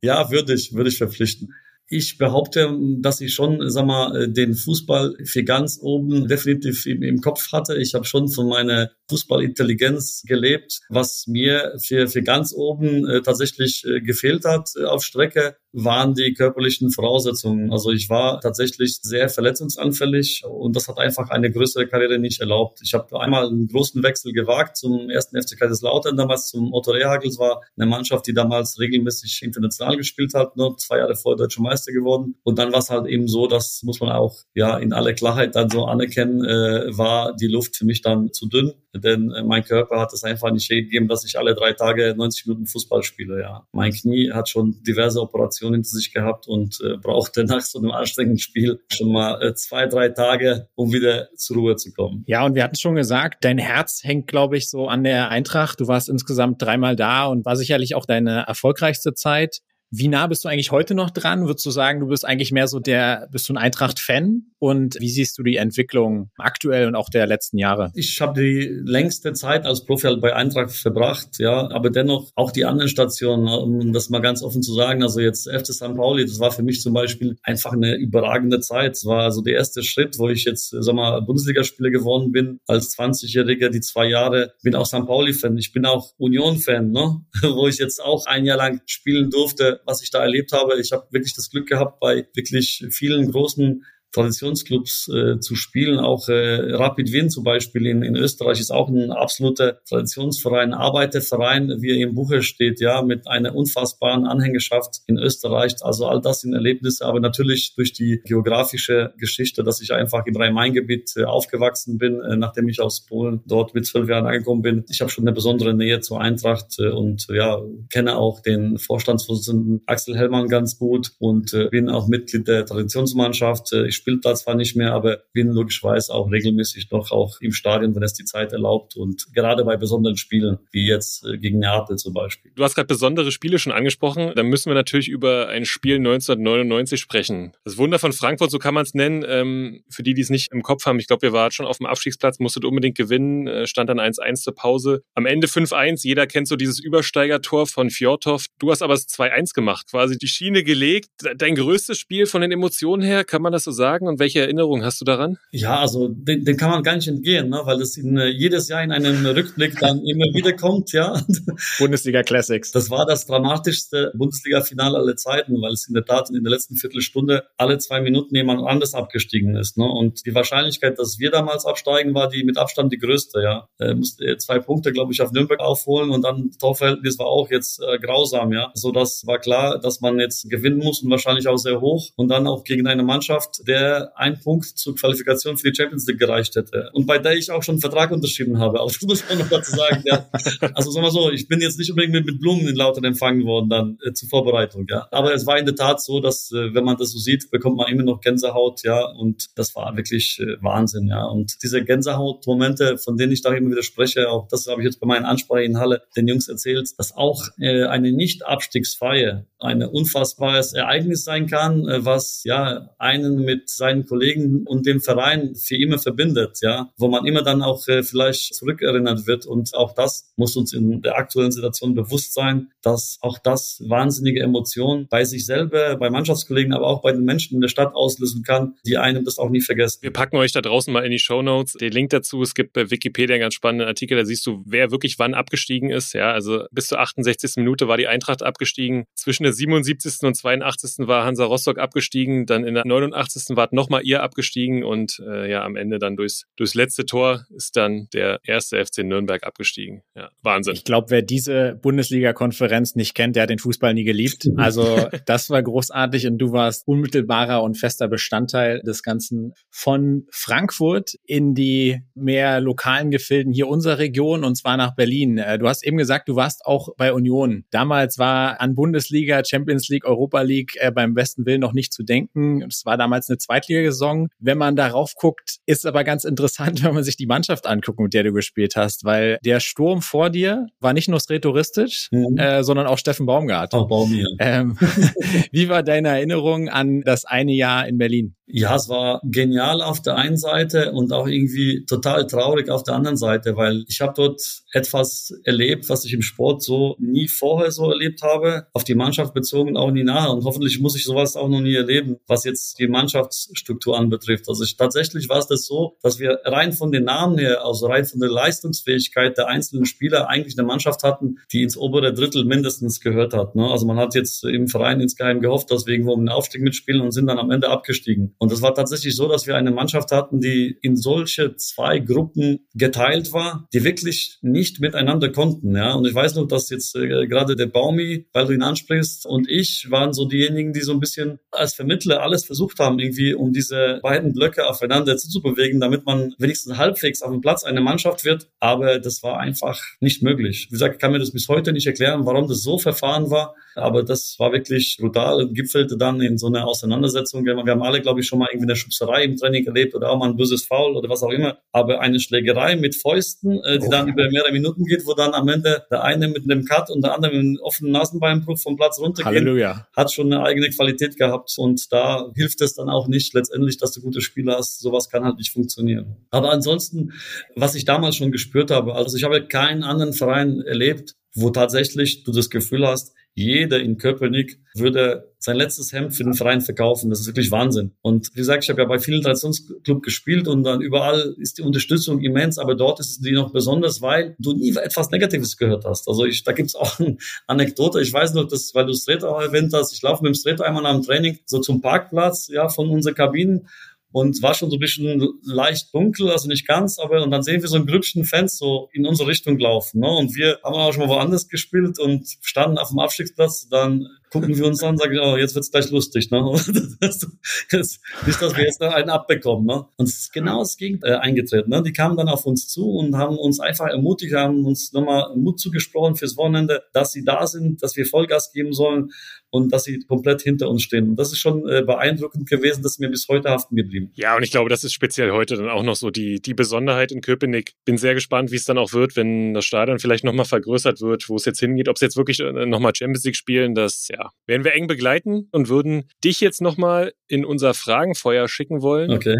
Ja, würde ich, würde ich verpflichten. Ich behaupte, dass ich schon, sag mal, den Fußball für ganz oben definitiv im, im Kopf hatte. Ich habe schon von meiner Fußballintelligenz gelebt, was mir für, für ganz oben äh, tatsächlich äh, gefehlt hat äh, auf Strecke waren die körperlichen Voraussetzungen. Also ich war tatsächlich sehr verletzungsanfällig und das hat einfach eine größere Karriere nicht erlaubt. Ich habe einmal einen großen Wechsel gewagt zum ersten FC Kaiserslautern, damals zum Otto Rehagel. Es war eine Mannschaft, die damals regelmäßig international gespielt hat, nur zwei Jahre vor Deutscher Meister geworden. Und dann war es halt eben so, das muss man auch ja in aller Klarheit dann so anerkennen, äh, war die Luft für mich dann zu dünn, denn äh, mein Körper hat es einfach nicht gegeben, dass ich alle drei Tage 90 Minuten Fußball spiele. Ja, mein Knie hat schon diverse Operationen Operation hinter sich gehabt und äh, brauchte nach so einem anstrengenden Spiel schon mal äh, zwei, drei Tage, um wieder zur Ruhe zu kommen. Ja, und wir hatten schon gesagt, dein Herz hängt, glaube ich, so an der Eintracht. Du warst insgesamt dreimal da und war sicherlich auch deine erfolgreichste Zeit. Wie nah bist du eigentlich heute noch dran? Würdest du sagen, du bist eigentlich mehr so der, bist du ein Eintracht-Fan? Und wie siehst du die Entwicklung aktuell und auch der letzten Jahre? Ich habe die längste Zeit als Profi halt bei Eintracht verbracht, ja, aber dennoch auch die anderen Stationen, um das mal ganz offen zu sagen. Also jetzt FC St. Pauli, das war für mich zum Beispiel einfach eine überragende Zeit. Es war also der erste Schritt, wo ich jetzt, sag mal, Bundesligaspieler geworden bin als 20-Jähriger, die zwei Jahre. Bin auch St. Pauli-Fan. Ich bin auch Union-Fan, ne? wo ich jetzt auch ein Jahr lang spielen durfte was ich da erlebt habe. Ich habe wirklich das Glück gehabt, bei wirklich vielen großen Traditionsclubs äh, zu spielen. Auch äh, Rapid Wien zum Beispiel in, in Österreich ist auch ein absoluter Traditionsverein, Arbeiterverein, wie er im Buche steht, ja, mit einer unfassbaren Anhängerschaft in Österreich. Also all das sind Erlebnisse, aber natürlich durch die geografische Geschichte, dass ich einfach im Rhein-Main-Gebiet äh, aufgewachsen bin, äh, nachdem ich aus Polen dort mit zwölf Jahren angekommen bin. Ich habe schon eine besondere Nähe zur Eintracht äh, und ja, kenne auch den Vorstandsvorsitzenden Axel Hellmann ganz gut und äh, bin auch Mitglied der Traditionsmannschaft. Äh, ich spielt da zwar nicht mehr, aber bin logischerweise auch regelmäßig noch auch im Stadion, wenn es die Zeit erlaubt und gerade bei besonderen Spielen, wie jetzt äh, gegen Neapel zum Beispiel. Du hast gerade besondere Spiele schon angesprochen. Da müssen wir natürlich über ein Spiel 1999 sprechen. Das Wunder von Frankfurt, so kann man es nennen. Ähm, für die, die es nicht im Kopf haben, ich glaube, wir waren schon auf dem Abstiegsplatz, musstet unbedingt gewinnen, äh, stand dann 1-1 zur Pause. Am Ende 5-1, jeder kennt so dieses Übersteigertor von Fjordhoff. Du hast aber das 2-1 gemacht, quasi die Schiene gelegt. Dein größtes Spiel von den Emotionen her, kann man das so sagen? Und welche Erinnerungen hast du daran? Ja, also den, den kann man gar nicht entgehen, ne? weil das in, äh, jedes Jahr in einem Rückblick dann immer wieder kommt, ja. Bundesliga Classics. Das war das dramatischste Bundesliga-Finale aller Zeiten, weil es in der Tat in der letzten Viertelstunde alle zwei Minuten jemand anders abgestiegen ist. Ne? Und die Wahrscheinlichkeit, dass wir damals absteigen, war die mit Abstand die größte. Ja, äh, musste zwei Punkte, glaube ich, auf Nürnberg aufholen und dann Torverhältnis war auch jetzt äh, grausam. Ja, so das war klar, dass man jetzt gewinnen muss und wahrscheinlich auch sehr hoch und dann auch gegen eine Mannschaft, der ein Punkt zur Qualifikation für die Champions League gereicht hätte und bei der ich auch schon einen Vertrag unterschrieben habe. Auch das muss man noch dazu sagen. Ja. Also sagen wir so, ich bin jetzt nicht unbedingt mit, mit Blumen in Lautern empfangen worden dann äh, zur Vorbereitung. Ja, aber es war in der Tat so, dass äh, wenn man das so sieht, bekommt man immer noch Gänsehaut. Ja, und das war wirklich äh, Wahnsinn. Ja, und diese Gänsehautmomente, von denen ich da immer wieder spreche, auch das habe ich jetzt bei meinen Ansprachen in Halle den Jungs erzählt, dass auch äh, eine Nicht-Abstiegsfeier ein unfassbares Ereignis sein kann, äh, was ja einen mit seinen Kollegen und dem Verein für immer verbindet, ja, wo man immer dann auch äh, vielleicht zurückerinnert wird und auch das muss uns in der aktuellen Situation bewusst sein, dass auch das wahnsinnige Emotionen bei sich selber, bei Mannschaftskollegen, aber auch bei den Menschen in der Stadt auslösen kann, die einem das auch nie vergessen. Wir packen euch da draußen mal in die Show Notes den Link dazu. Es gibt bei Wikipedia einen ganz spannenden Artikel, da siehst du, wer wirklich wann abgestiegen ist. Ja, also bis zur 68. Minute war die Eintracht abgestiegen. Zwischen der 77. und 82. war Hansa Rostock abgestiegen. Dann in der 89. war nochmal ihr abgestiegen und äh, ja, am Ende dann durchs, durchs letzte Tor ist dann der erste FC Nürnberg abgestiegen. Ja, Wahnsinn. Ich glaube, wer diese Bundesliga-Konferenz nicht kennt, der hat den Fußball nie geliebt. Also das war großartig und du warst unmittelbarer und fester Bestandteil des Ganzen von Frankfurt in die mehr lokalen Gefilden hier unserer Region und zwar nach Berlin. Äh, du hast eben gesagt, du warst auch bei Union. Damals war an Bundesliga, Champions League, Europa League äh, beim besten Willen noch nicht zu denken. Es war damals eine Zweitligasaison. Wenn man darauf guckt, ist aber ganz interessant, wenn man sich die Mannschaft anguckt, mit der du gespielt hast, weil der Sturm vor dir war nicht nur Sretoristisch, mhm. äh, sondern auch Steffen Baumgart. Auch Baumi. Ähm, wie war deine Erinnerung an das eine Jahr in Berlin? Ja, es war genial auf der einen Seite und auch irgendwie total traurig auf der anderen Seite, weil ich habe dort etwas erlebt, was ich im Sport so nie vorher so erlebt habe, auf die Mannschaft bezogen auch nie nahe und hoffentlich muss ich sowas auch noch nie erleben, was jetzt die Mannschaftsstruktur anbetrifft. Also ich, tatsächlich war es das so, dass wir rein von den Namen her, also rein von der Leistungsfähigkeit der einzelnen Spieler eigentlich eine Mannschaft hatten, die ins obere Drittel mindestens gehört hat. Ne? Also man hat jetzt im Verein insgeheim gehofft, dass wir irgendwo den Aufstieg mitspielen und sind dann am Ende abgestiegen. Und es war tatsächlich so, dass wir eine Mannschaft hatten, die in solche zwei Gruppen geteilt war, die wirklich nicht miteinander konnten. Ja, und ich weiß noch, dass jetzt äh, gerade der Baumi, weil du ihn ansprichst, und ich waren so diejenigen, die so ein bisschen als Vermittler alles versucht haben, irgendwie, um diese beiden Blöcke aufeinander zuzubewegen, damit man wenigstens halbwegs auf dem Platz eine Mannschaft wird. Aber das war einfach nicht möglich. Wie gesagt, ich kann mir das bis heute nicht erklären, warum das so verfahren war. Aber das war wirklich brutal und gipfelte dann in so einer Auseinandersetzung. Wir haben alle, glaube ich, schon mal irgendwie eine Schubserei im Training erlebt oder auch mal ein böses Foul oder was auch immer. Aber eine Schlägerei mit Fäusten, äh, die oh. dann über mehrere Minuten geht, wo dann am Ende der eine mit einem Cut und der andere mit einem offenen Nasenbeinbruch vom Platz runtergeht, Halleluja. hat schon eine eigene Qualität gehabt. Und da hilft es dann auch nicht letztendlich, dass du gute Spieler hast. Sowas kann halt nicht funktionieren. Aber ansonsten, was ich damals schon gespürt habe, also ich habe keinen anderen Verein erlebt, wo tatsächlich du das Gefühl hast, jeder in Köpenick würde sein letztes Hemd für den Verein verkaufen. Das ist wirklich Wahnsinn. Und wie gesagt, ich habe ja bei vielen Traditionsclubs gespielt und dann überall ist die Unterstützung immens, aber dort ist die noch besonders, weil du nie etwas Negatives gehört hast. Also ich, da gibt's auch eine Anekdote. Ich weiß noch, dass, weil du Streter erwähnt hast, ich laufe mit dem Streter einmal dem Training so zum Parkplatz ja von unseren Kabinen und war schon so ein bisschen leicht dunkel, also nicht ganz, aber und dann sehen wir so ein Grüppchen Fans so in unsere Richtung laufen. Ne? Und wir haben auch schon mal woanders gespielt und standen auf dem Abstiegsplatz. Dann gucken wir uns an sagen, oh, jetzt wird's gleich lustig. Ne? Nicht, dass wir jetzt noch einen abbekommen. Ne? Und es ist genau das Gegenteil äh, eingetreten. Ne? Die kamen dann auf uns zu und haben uns einfach ermutigt, haben uns nochmal Mut zugesprochen fürs Wochenende, dass sie da sind, dass wir Vollgas geben sollen und dass sie komplett hinter uns stehen. Und das ist schon äh, beeindruckend gewesen, das ist mir bis heute haften geblieben. Ja, und ich glaube, das ist speziell heute dann auch noch so die, die Besonderheit in Köpenick. Bin sehr gespannt, wie es dann auch wird, wenn das Stadion vielleicht nochmal vergrößert wird, wo es jetzt hingeht. Ob es jetzt wirklich äh, nochmal Champions League spielen, das ja, werden wir eng begleiten und würden dich jetzt nochmal in unser Fragenfeuer schicken wollen. Okay.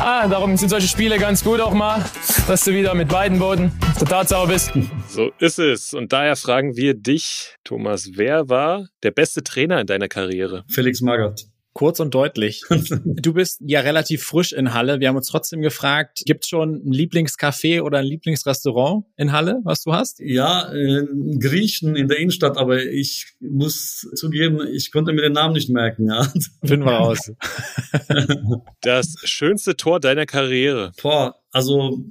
Ah, darum sind solche Spiele ganz gut auch mal, dass du wieder mit beiden Booten der Tatsache bist. So ist es. Und daher fragen wir dich, Thomas, wer war der beste Trainer in deiner Karriere? Felix Magath. Kurz und deutlich. Du bist ja relativ frisch in Halle. Wir haben uns trotzdem gefragt, gibt es schon ein Lieblingscafé oder ein Lieblingsrestaurant in Halle, was du hast? Ja, äh, Griechen in der Innenstadt, aber ich muss zugeben, ich konnte mir den Namen nicht merken. Ja. Finden wir raus. Das schönste Tor deiner Karriere? Boah, also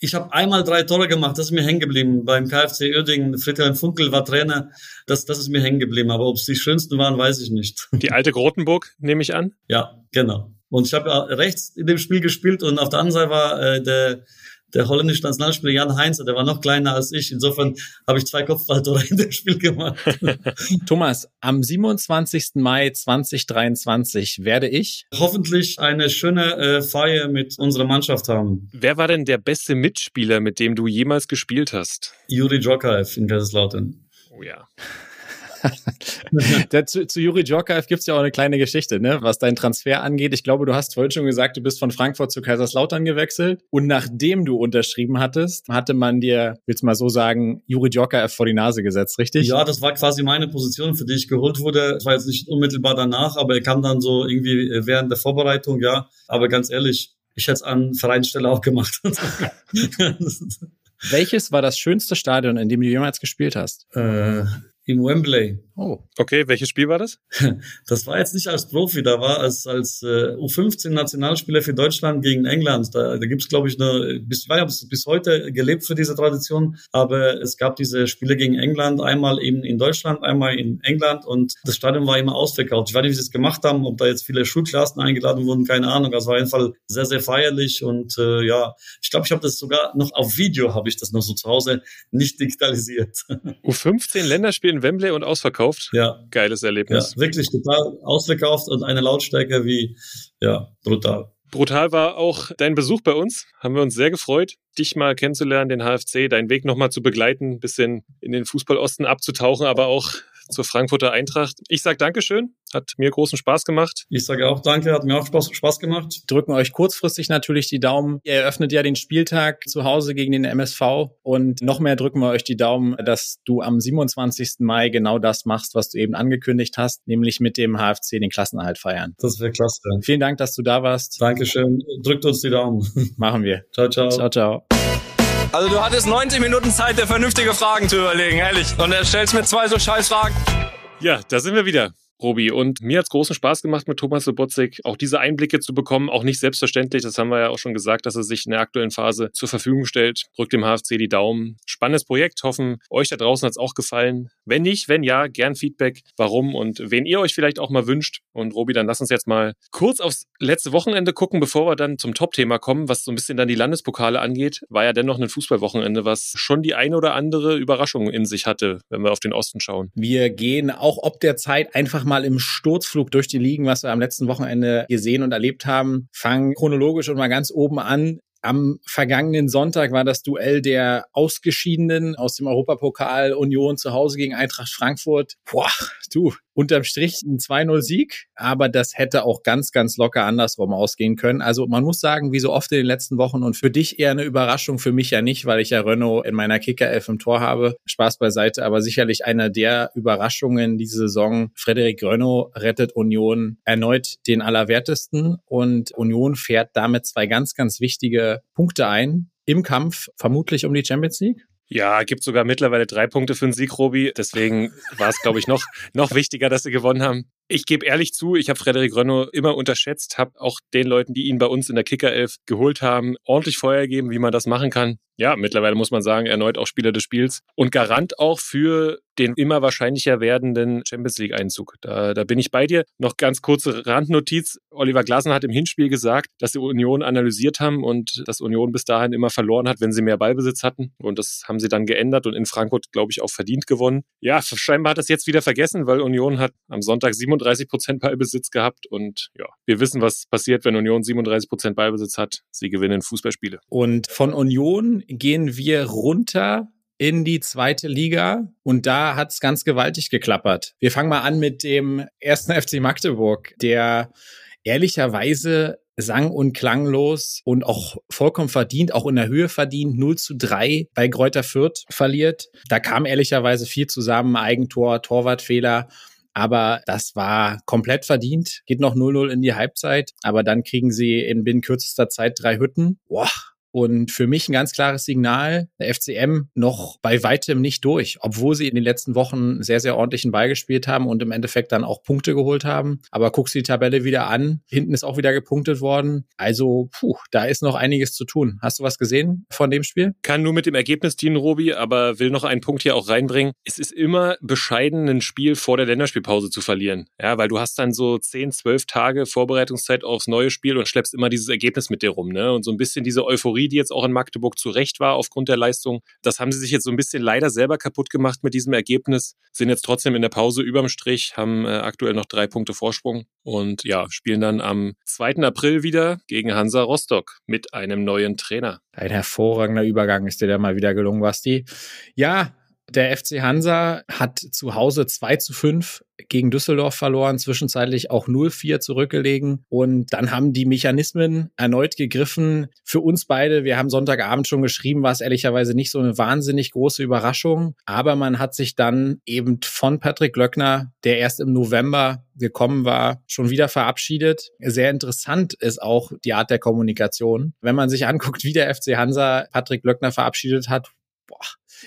ich habe einmal drei Tore gemacht, das ist mir hängen geblieben. Beim KfC Uerdingen, Friedhelm Funkel war Trainer, das, das ist mir hängen geblieben. Aber ob es die schönsten waren, weiß ich nicht. Die alte Grotenburg, nehme ich an? Ja, genau. Und ich habe ja rechts in dem Spiel gespielt und auf der anderen Seite war äh, der der holländische Nationalspieler Jan Heinze, der war noch kleiner als ich. Insofern habe ich zwei Kopfballtore in dem Spiel gemacht. Thomas, am 27. Mai 2023 werde ich hoffentlich eine schöne äh, Feier mit unserer Mannschaft haben. Wer war denn der beste Mitspieler, mit dem du jemals gespielt hast? Juri Djokaev in Kaiserslautern. Oh ja. Der, zu, zu Juri Djorkaev gibt's ja auch eine kleine Geschichte, ne? was deinen Transfer angeht. Ich glaube, du hast vorhin schon gesagt, du bist von Frankfurt zu Kaiserslautern gewechselt. Und nachdem du unterschrieben hattest, hatte man dir, willst mal so sagen, Juri Djorkaev vor die Nase gesetzt, richtig? Ja, das war quasi meine Position, für die ich geholt wurde. Das war jetzt nicht unmittelbar danach, aber er kam dann so irgendwie während der Vorbereitung, ja. Aber ganz ehrlich, ich hätte es an Vereinsstelle auch gemacht. Welches war das schönste Stadion, in dem du jemals gespielt hast? Äh, im Wembley. Oh. Okay, welches Spiel war das? Das war jetzt nicht als Profi, da war es als äh, U15-Nationalspieler für Deutschland gegen England. Da, da gibt es, glaube ich, eine, bis, ich weiß nicht, bis heute gelebt für diese Tradition, aber es gab diese Spiele gegen England, einmal eben in Deutschland, einmal in England und das Stadion war immer ausverkauft. Ich weiß nicht, wie sie es gemacht haben, ob da jetzt viele Schulklassen eingeladen wurden, keine Ahnung. Das war auf jeden Fall sehr, sehr feierlich und äh, ja, ich glaube, ich habe das sogar noch auf Video, habe ich das noch so zu Hause nicht digitalisiert. U15 Länderspiel in Wembley und ausverkauft? Ja, Geiles Erlebnis. Ja, wirklich total ausverkauft und eine Lautstärke wie, ja, brutal. Brutal war auch dein Besuch bei uns. Haben wir uns sehr gefreut, dich mal kennenzulernen, den HFC, deinen Weg nochmal zu begleiten, bisschen in den Fußballosten abzutauchen, aber auch zur Frankfurter Eintracht. Ich sage Dankeschön, hat mir großen Spaß gemacht. Ich sage auch Danke, hat mir auch Spaß, Spaß gemacht. Drücken euch kurzfristig natürlich die Daumen. Ihr eröffnet ja den Spieltag zu Hause gegen den MSV und noch mehr drücken wir euch die Daumen, dass du am 27. Mai genau das machst, was du eben angekündigt hast, nämlich mit dem HFC den Klassenerhalt feiern. Das wäre klasse. Vielen Dank, dass du da warst. Dankeschön. Drückt uns die Daumen. Machen wir. Ciao, ciao. Ciao, ciao. Also du hattest 90 Minuten Zeit, dir vernünftige Fragen zu überlegen, ehrlich. Und er stellst mir zwei so scheiß Fragen. Ja, da sind wir wieder. Robi. Und mir hat's großen Spaß gemacht, mit Thomas Sobotzig auch diese Einblicke zu bekommen. Auch nicht selbstverständlich. Das haben wir ja auch schon gesagt, dass er sich in der aktuellen Phase zur Verfügung stellt. Drückt dem HFC die Daumen. Spannendes Projekt. Hoffen, euch da draußen hat's auch gefallen. Wenn nicht, wenn ja, gern Feedback. Warum und wen ihr euch vielleicht auch mal wünscht. Und Robi, dann lass uns jetzt mal kurz aufs letzte Wochenende gucken, bevor wir dann zum Top-Thema kommen, was so ein bisschen dann die Landespokale angeht. War ja dennoch ein Fußballwochenende, was schon die eine oder andere Überraschung in sich hatte, wenn wir auf den Osten schauen. Wir gehen auch ob der Zeit einfach mal im Sturzflug durch die Ligen, was wir am letzten Wochenende gesehen und erlebt haben. Fangen chronologisch und mal ganz oben an. Am vergangenen Sonntag war das Duell der Ausgeschiedenen aus dem Europapokal Union zu Hause gegen Eintracht Frankfurt. Boah, du, unterm Strich ein 2-0-Sieg, aber das hätte auch ganz, ganz locker andersrum ausgehen können. Also man muss sagen, wie so oft in den letzten Wochen und für dich eher eine Überraschung, für mich ja nicht, weil ich ja Renault in meiner Kicker-Elf im Tor habe. Spaß beiseite, aber sicherlich einer der Überraschungen diese Saison. Frederik Renault rettet Union erneut den Allerwertesten und Union fährt damit zwei ganz, ganz wichtige Punkte ein im Kampf, vermutlich um die Champions League. Ja, gibt sogar mittlerweile drei Punkte für den Sieg, Robi. Deswegen war es, glaube ich, noch, noch wichtiger, dass sie gewonnen haben. Ich gebe ehrlich zu, ich habe Frederik Renault immer unterschätzt, habe auch den Leuten, die ihn bei uns in der Kickerelf geholt haben, ordentlich Feuer gegeben, wie man das machen kann. Ja, mittlerweile muss man sagen, erneut auch Spieler des Spiels und Garant auch für den immer wahrscheinlicher werdenden Champions League Einzug. Da, da bin ich bei dir. Noch ganz kurze Randnotiz. Oliver Glasner hat im Hinspiel gesagt, dass sie Union analysiert haben und dass Union bis dahin immer verloren hat, wenn sie mehr Ballbesitz hatten. Und das haben sie dann geändert und in Frankfurt, glaube ich, auch verdient gewonnen. Ja, scheinbar hat das jetzt wieder vergessen, weil Union hat am Sonntag 37 Prozent Ballbesitz gehabt und ja, wir wissen, was passiert, wenn Union 37 Prozent Ballbesitz hat. Sie gewinnen Fußballspiele. Und von Union gehen wir runter in die zweite Liga und da hat's ganz gewaltig geklappert. Wir fangen mal an mit dem ersten FC Magdeburg, der ehrlicherweise sang- und klanglos und auch vollkommen verdient, auch in der Höhe verdient, 0 zu 3 bei Kräuter Fürth verliert. Da kam ehrlicherweise viel zusammen, Eigentor, Torwartfehler. Aber das war komplett verdient. Geht noch 0-0 in die Halbzeit. Aber dann kriegen sie in binnen kürzester Zeit drei Hütten. Boah, und für mich ein ganz klares Signal, der FCM noch bei weitem nicht durch, obwohl sie in den letzten Wochen sehr, sehr ordentlichen Ball gespielt haben und im Endeffekt dann auch Punkte geholt haben. Aber guckst die Tabelle wieder an, hinten ist auch wieder gepunktet worden. Also, puh, da ist noch einiges zu tun. Hast du was gesehen von dem Spiel? Kann nur mit dem Ergebnis dienen, Robi, aber will noch einen Punkt hier auch reinbringen. Es ist immer bescheiden, ein Spiel vor der Länderspielpause zu verlieren. Ja, weil du hast dann so 10, 12 Tage Vorbereitungszeit aufs neue Spiel und schleppst immer dieses Ergebnis mit dir rum. Ne? Und so ein bisschen diese Euphorie, die jetzt auch in Magdeburg zu Recht war aufgrund der Leistung. Das haben sie sich jetzt so ein bisschen leider selber kaputt gemacht mit diesem Ergebnis. Sind jetzt trotzdem in der Pause überm Strich, haben äh, aktuell noch drei Punkte Vorsprung und ja, spielen dann am 2. April wieder gegen Hansa Rostock mit einem neuen Trainer. Ein hervorragender Übergang ist dir da mal wieder gelungen, Basti. Ja, der FC Hansa hat zu Hause 2 zu 5 gegen Düsseldorf verloren, zwischenzeitlich auch 0-4 zurückgelegen. Und dann haben die Mechanismen erneut gegriffen. Für uns beide, wir haben Sonntagabend schon geschrieben, war es ehrlicherweise nicht so eine wahnsinnig große Überraschung. Aber man hat sich dann eben von Patrick Löckner, der erst im November gekommen war, schon wieder verabschiedet. Sehr interessant ist auch die Art der Kommunikation. Wenn man sich anguckt, wie der FC Hansa Patrick Löckner verabschiedet hat,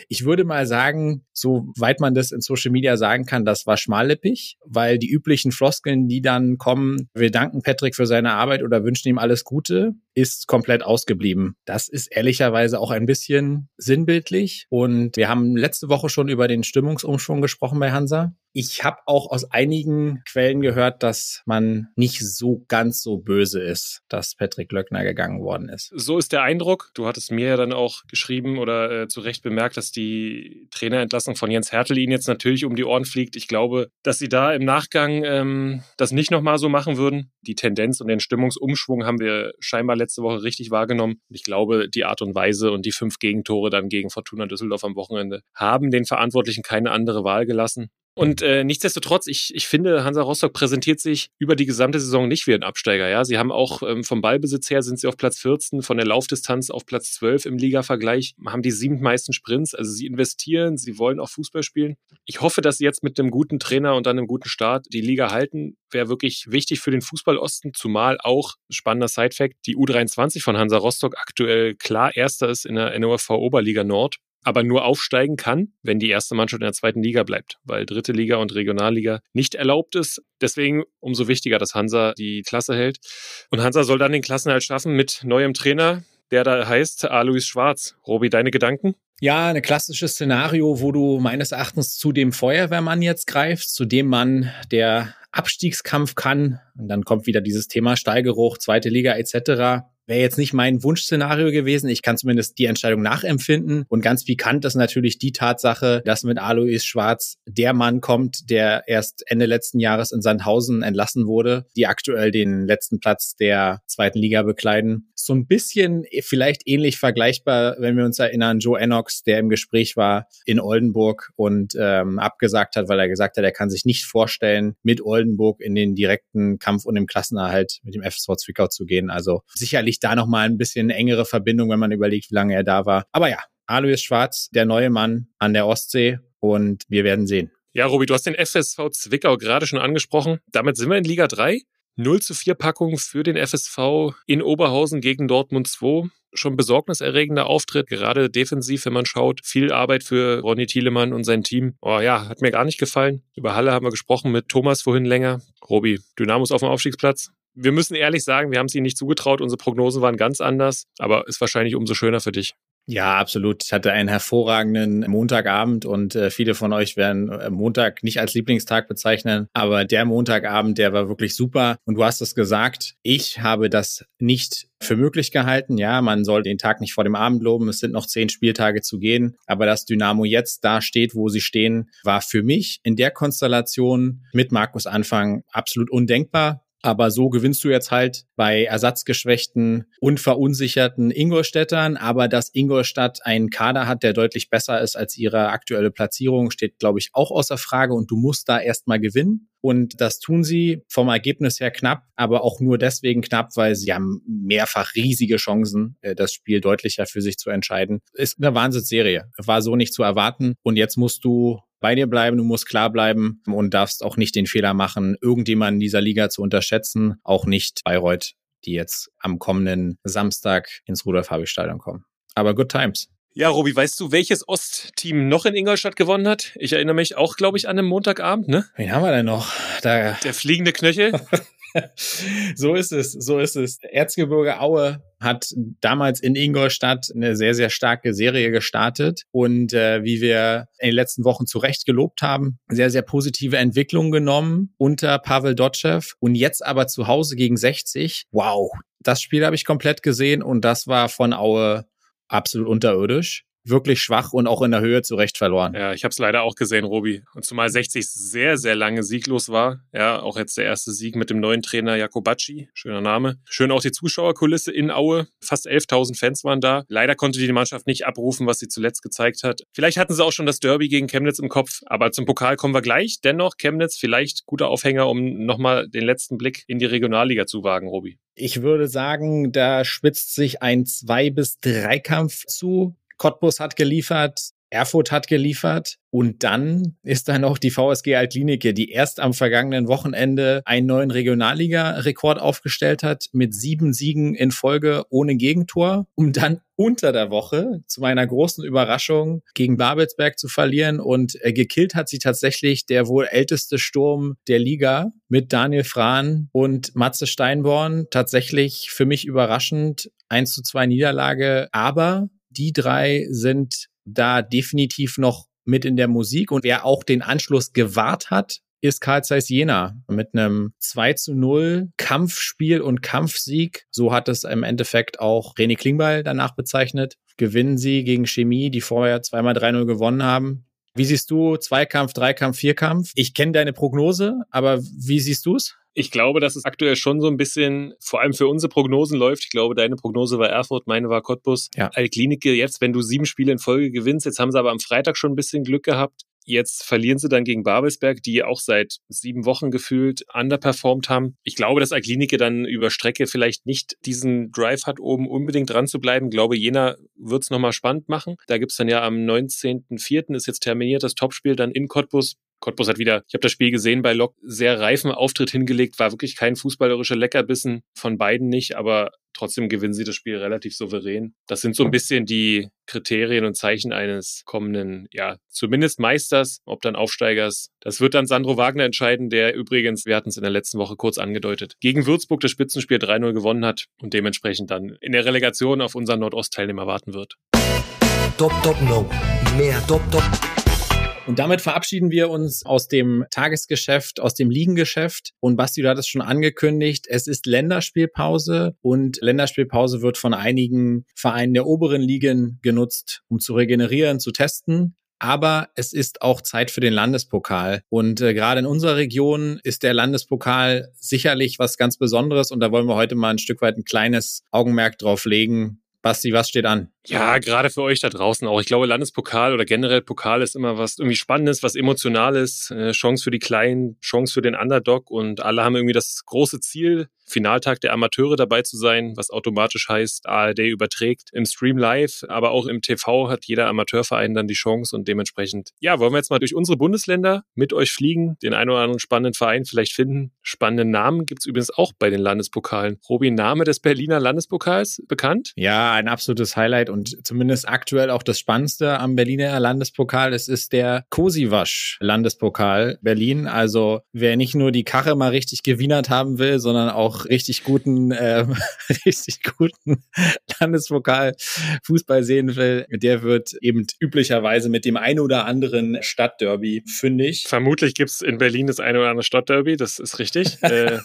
ich würde mal sagen, soweit man das in Social Media sagen kann, das war schmallippig, weil die üblichen Floskeln, die dann kommen, wir danken Patrick für seine Arbeit oder wünschen ihm alles Gute, ist komplett ausgeblieben. Das ist ehrlicherweise auch ein bisschen sinnbildlich. Und wir haben letzte Woche schon über den Stimmungsumschwung gesprochen bei Hansa. Ich habe auch aus einigen Quellen gehört, dass man nicht so ganz so böse ist, dass Patrick Löckner gegangen worden ist. So ist der Eindruck. Du hattest mir ja dann auch geschrieben oder äh, zu Recht bemerkt, dass die Trainerentlassung von Jens Hertel ihnen jetzt natürlich um die Ohren fliegt. Ich glaube, dass sie da im Nachgang ähm, das nicht nochmal so machen würden. Die Tendenz und den Stimmungsumschwung haben wir scheinbar letzte Woche richtig wahrgenommen. Ich glaube, die Art und Weise und die fünf Gegentore dann gegen Fortuna Düsseldorf am Wochenende haben den Verantwortlichen keine andere Wahl gelassen. Und äh, nichtsdestotrotz, ich, ich finde, Hansa Rostock präsentiert sich über die gesamte Saison nicht wie ein Absteiger. Ja, sie haben auch ähm, vom Ballbesitz her sind sie auf Platz 14, von der Laufdistanz auf Platz 12 im Liga-Vergleich, haben die sieben meisten Sprints. Also sie investieren, sie wollen auch Fußball spielen. Ich hoffe, dass sie jetzt mit einem guten Trainer und dann einem guten Start die Liga halten. Wäre wirklich wichtig für den Fußballosten, zumal auch spannender Sidefact, die U23 von Hansa Rostock aktuell klar erster ist in der NOFV Oberliga Nord aber nur aufsteigen kann, wenn die erste Mannschaft in der zweiten Liga bleibt, weil dritte Liga und Regionalliga nicht erlaubt ist. Deswegen umso wichtiger, dass Hansa die Klasse hält. Und Hansa soll dann den Klassenhalt schaffen mit neuem Trainer, der da heißt Alois Schwarz. Robi, deine Gedanken? Ja, ein klassisches Szenario, wo du meines Erachtens zu dem Feuerwehrmann jetzt greifst, zu dem Mann, der Abstiegskampf kann. Und dann kommt wieder dieses Thema Steigeruch, zweite Liga etc wäre jetzt nicht mein Wunschszenario gewesen. Ich kann zumindest die Entscheidung nachempfinden. Und ganz pikant ist natürlich die Tatsache, dass mit Alois Schwarz der Mann kommt, der erst Ende letzten Jahres in Sandhausen entlassen wurde, die aktuell den letzten Platz der zweiten Liga bekleiden. So ein bisschen vielleicht ähnlich vergleichbar, wenn wir uns erinnern, Joe Enox, der im Gespräch war in Oldenburg und ähm, abgesagt hat, weil er gesagt hat, er kann sich nicht vorstellen, mit Oldenburg in den direkten Kampf und im Klassenerhalt mit dem FSV Zwickau zu gehen. Also sicherlich da nochmal ein bisschen engere Verbindung, wenn man überlegt, wie lange er da war. Aber ja, Alois Schwarz, der neue Mann an der Ostsee und wir werden sehen. Ja, Robi, du hast den FSV Zwickau gerade schon angesprochen. Damit sind wir in Liga 3. 0 zu 4 Packung für den FSV in Oberhausen gegen Dortmund 2 schon besorgniserregender Auftritt, gerade defensiv, wenn man schaut. Viel Arbeit für Ronny Thielemann und sein Team. Oh ja, hat mir gar nicht gefallen. Über Halle haben wir gesprochen mit Thomas vorhin länger. Robi, Dynamos auf dem Aufstiegsplatz. Wir müssen ehrlich sagen, wir haben es ihnen nicht zugetraut. Unsere Prognosen waren ganz anders, aber ist wahrscheinlich umso schöner für dich. Ja, absolut. Ich hatte einen hervorragenden Montagabend und äh, viele von euch werden äh, Montag nicht als Lieblingstag bezeichnen, aber der Montagabend, der war wirklich super. Und du hast es gesagt, ich habe das nicht für möglich gehalten. Ja, man soll den Tag nicht vor dem Abend loben. Es sind noch zehn Spieltage zu gehen. Aber dass Dynamo jetzt da steht, wo sie stehen, war für mich in der Konstellation mit Markus Anfang absolut undenkbar. Aber so gewinnst du jetzt halt bei ersatzgeschwächten und verunsicherten Ingolstädtern. Aber dass Ingolstadt einen Kader hat, der deutlich besser ist als ihre aktuelle Platzierung, steht, glaube ich, auch außer Frage. Und du musst da erstmal gewinnen. Und das tun sie vom Ergebnis her knapp, aber auch nur deswegen knapp, weil sie haben mehrfach riesige Chancen, äh, das Spiel deutlicher für sich zu entscheiden. Ist eine Wahnsinnsserie. War so nicht zu erwarten. Und jetzt musst du bei dir bleiben, du musst klar bleiben und darfst auch nicht den Fehler machen, irgendjemanden in dieser Liga zu unterschätzen, auch nicht Bayreuth, die jetzt am kommenden Samstag ins Rudolf-Habich-Stadion kommen. Aber good times. Ja, Robi, weißt du, welches Ostteam noch in Ingolstadt gewonnen hat? Ich erinnere mich auch, glaube ich, an einem Montagabend, ne? Wen haben wir denn noch? Da Der fliegende Knöchel. so ist es, so ist es. Erzgebirge Aue hat damals in Ingolstadt eine sehr, sehr starke Serie gestartet und äh, wie wir in den letzten Wochen zu Recht gelobt haben, sehr, sehr positive Entwicklung genommen unter Pavel Dotschew und jetzt aber zu Hause gegen 60. Wow, das Spiel habe ich komplett gesehen und das war von Aue absolut unterirdisch wirklich schwach und auch in der Höhe zurecht verloren. Ja, ich habe es leider auch gesehen, Robi. Und zumal 60 sehr, sehr lange sieglos war. Ja, auch jetzt der erste Sieg mit dem neuen Trainer Jakobacci. Schöner Name. Schön auch die Zuschauerkulisse in Aue. Fast 11.000 Fans waren da. Leider konnte die Mannschaft nicht abrufen, was sie zuletzt gezeigt hat. Vielleicht hatten sie auch schon das Derby gegen Chemnitz im Kopf, aber zum Pokal kommen wir gleich. Dennoch Chemnitz vielleicht guter Aufhänger, um nochmal den letzten Blick in die Regionalliga zu wagen, Robi. Ich würde sagen, da spitzt sich ein Zwei- bis Dreikampf zu. Cottbus hat geliefert, Erfurt hat geliefert und dann ist da noch die VSG Altklinike, die erst am vergangenen Wochenende einen neuen Regionalliga-Rekord aufgestellt hat mit sieben Siegen in Folge ohne Gegentor, um dann unter der Woche zu meiner großen Überraschung gegen Babelsberg zu verlieren und äh, gekillt hat sie tatsächlich der wohl älteste Sturm der Liga mit Daniel Frahn und Matze Steinborn. Tatsächlich für mich überraschend 1 zu 2 Niederlage, aber die drei sind da definitiv noch mit in der Musik. Und wer auch den Anschluss gewahrt hat, ist Karl Zeiss Jena mit einem 2 zu 0 Kampfspiel und Kampfsieg. So hat es im Endeffekt auch René Klingbeil danach bezeichnet. Gewinnen sie gegen Chemie, die vorher zweimal 3-0 gewonnen haben. Wie siehst du Zweikampf, Dreikampf, Vierkampf? Ich kenne deine Prognose, aber wie siehst du es? Ich glaube, dass es aktuell schon so ein bisschen, vor allem für unsere Prognosen läuft. Ich glaube, deine Prognose war Erfurt, meine war Cottbus. Ja. Altklinike jetzt, wenn du sieben Spiele in Folge gewinnst, jetzt haben sie aber am Freitag schon ein bisschen Glück gehabt. Jetzt verlieren sie dann gegen Babelsberg, die auch seit sieben Wochen gefühlt underperformed haben. Ich glaube, dass Alklinike dann über Strecke vielleicht nicht diesen Drive hat, oben unbedingt dran zu bleiben. Ich glaube, Jena wird es nochmal spannend machen. Da gibt's dann ja am 19.04. ist jetzt terminiert das Topspiel dann in Cottbus Cottbus hat wieder, ich habe das Spiel gesehen bei Lok, sehr reifen Auftritt hingelegt, war wirklich kein fußballerischer Leckerbissen von beiden nicht, aber trotzdem gewinnen sie das Spiel relativ souverän. Das sind so ein bisschen die Kriterien und Zeichen eines kommenden, ja, zumindest Meisters, ob dann Aufsteigers. Das wird dann Sandro Wagner entscheiden, der übrigens, wir hatten es in der letzten Woche kurz angedeutet, gegen Würzburg das Spitzenspiel 3-0 gewonnen hat und dementsprechend dann in der Relegation auf unseren Nordost-Teilnehmer warten wird. Top, top, no. Mehr top, top. Und damit verabschieden wir uns aus dem Tagesgeschäft, aus dem Liegengeschäft. Und Basti, du hattest schon angekündigt, es ist Länderspielpause und Länderspielpause wird von einigen Vereinen der oberen Ligen genutzt, um zu regenerieren, zu testen. Aber es ist auch Zeit für den Landespokal. Und äh, gerade in unserer Region ist der Landespokal sicherlich was ganz Besonderes. Und da wollen wir heute mal ein Stück weit ein kleines Augenmerk drauf legen, Basti, was steht an? Ja, gerade für euch da draußen auch. Ich glaube, Landespokal oder generell Pokal ist immer was irgendwie Spannendes, was Emotionales, äh, Chance für die Kleinen, Chance für den Underdog und alle haben irgendwie das große Ziel, Finaltag der Amateure dabei zu sein, was automatisch heißt, ARD überträgt im Stream live, aber auch im TV hat jeder Amateurverein dann die Chance und dementsprechend, ja, wollen wir jetzt mal durch unsere Bundesländer mit euch fliegen, den einen oder anderen spannenden Verein vielleicht finden. Spannende Namen gibt's übrigens auch bei den Landespokalen. Robi, Name des Berliner Landespokals bekannt? Ja, ein absolutes Highlight und zumindest aktuell auch das Spannendste am Berliner Landespokal. Es ist der Kosiwasch Landespokal Berlin. Also wer nicht nur die Karre mal richtig gewienert haben will, sondern auch richtig guten, äh, richtig guten Landespokal Fußball sehen will, der wird eben üblicherweise mit dem ein oder anderen Stadtderby fündig. Vermutlich gibt's in Berlin das eine oder andere Stadtderby, das ist richtig. äh,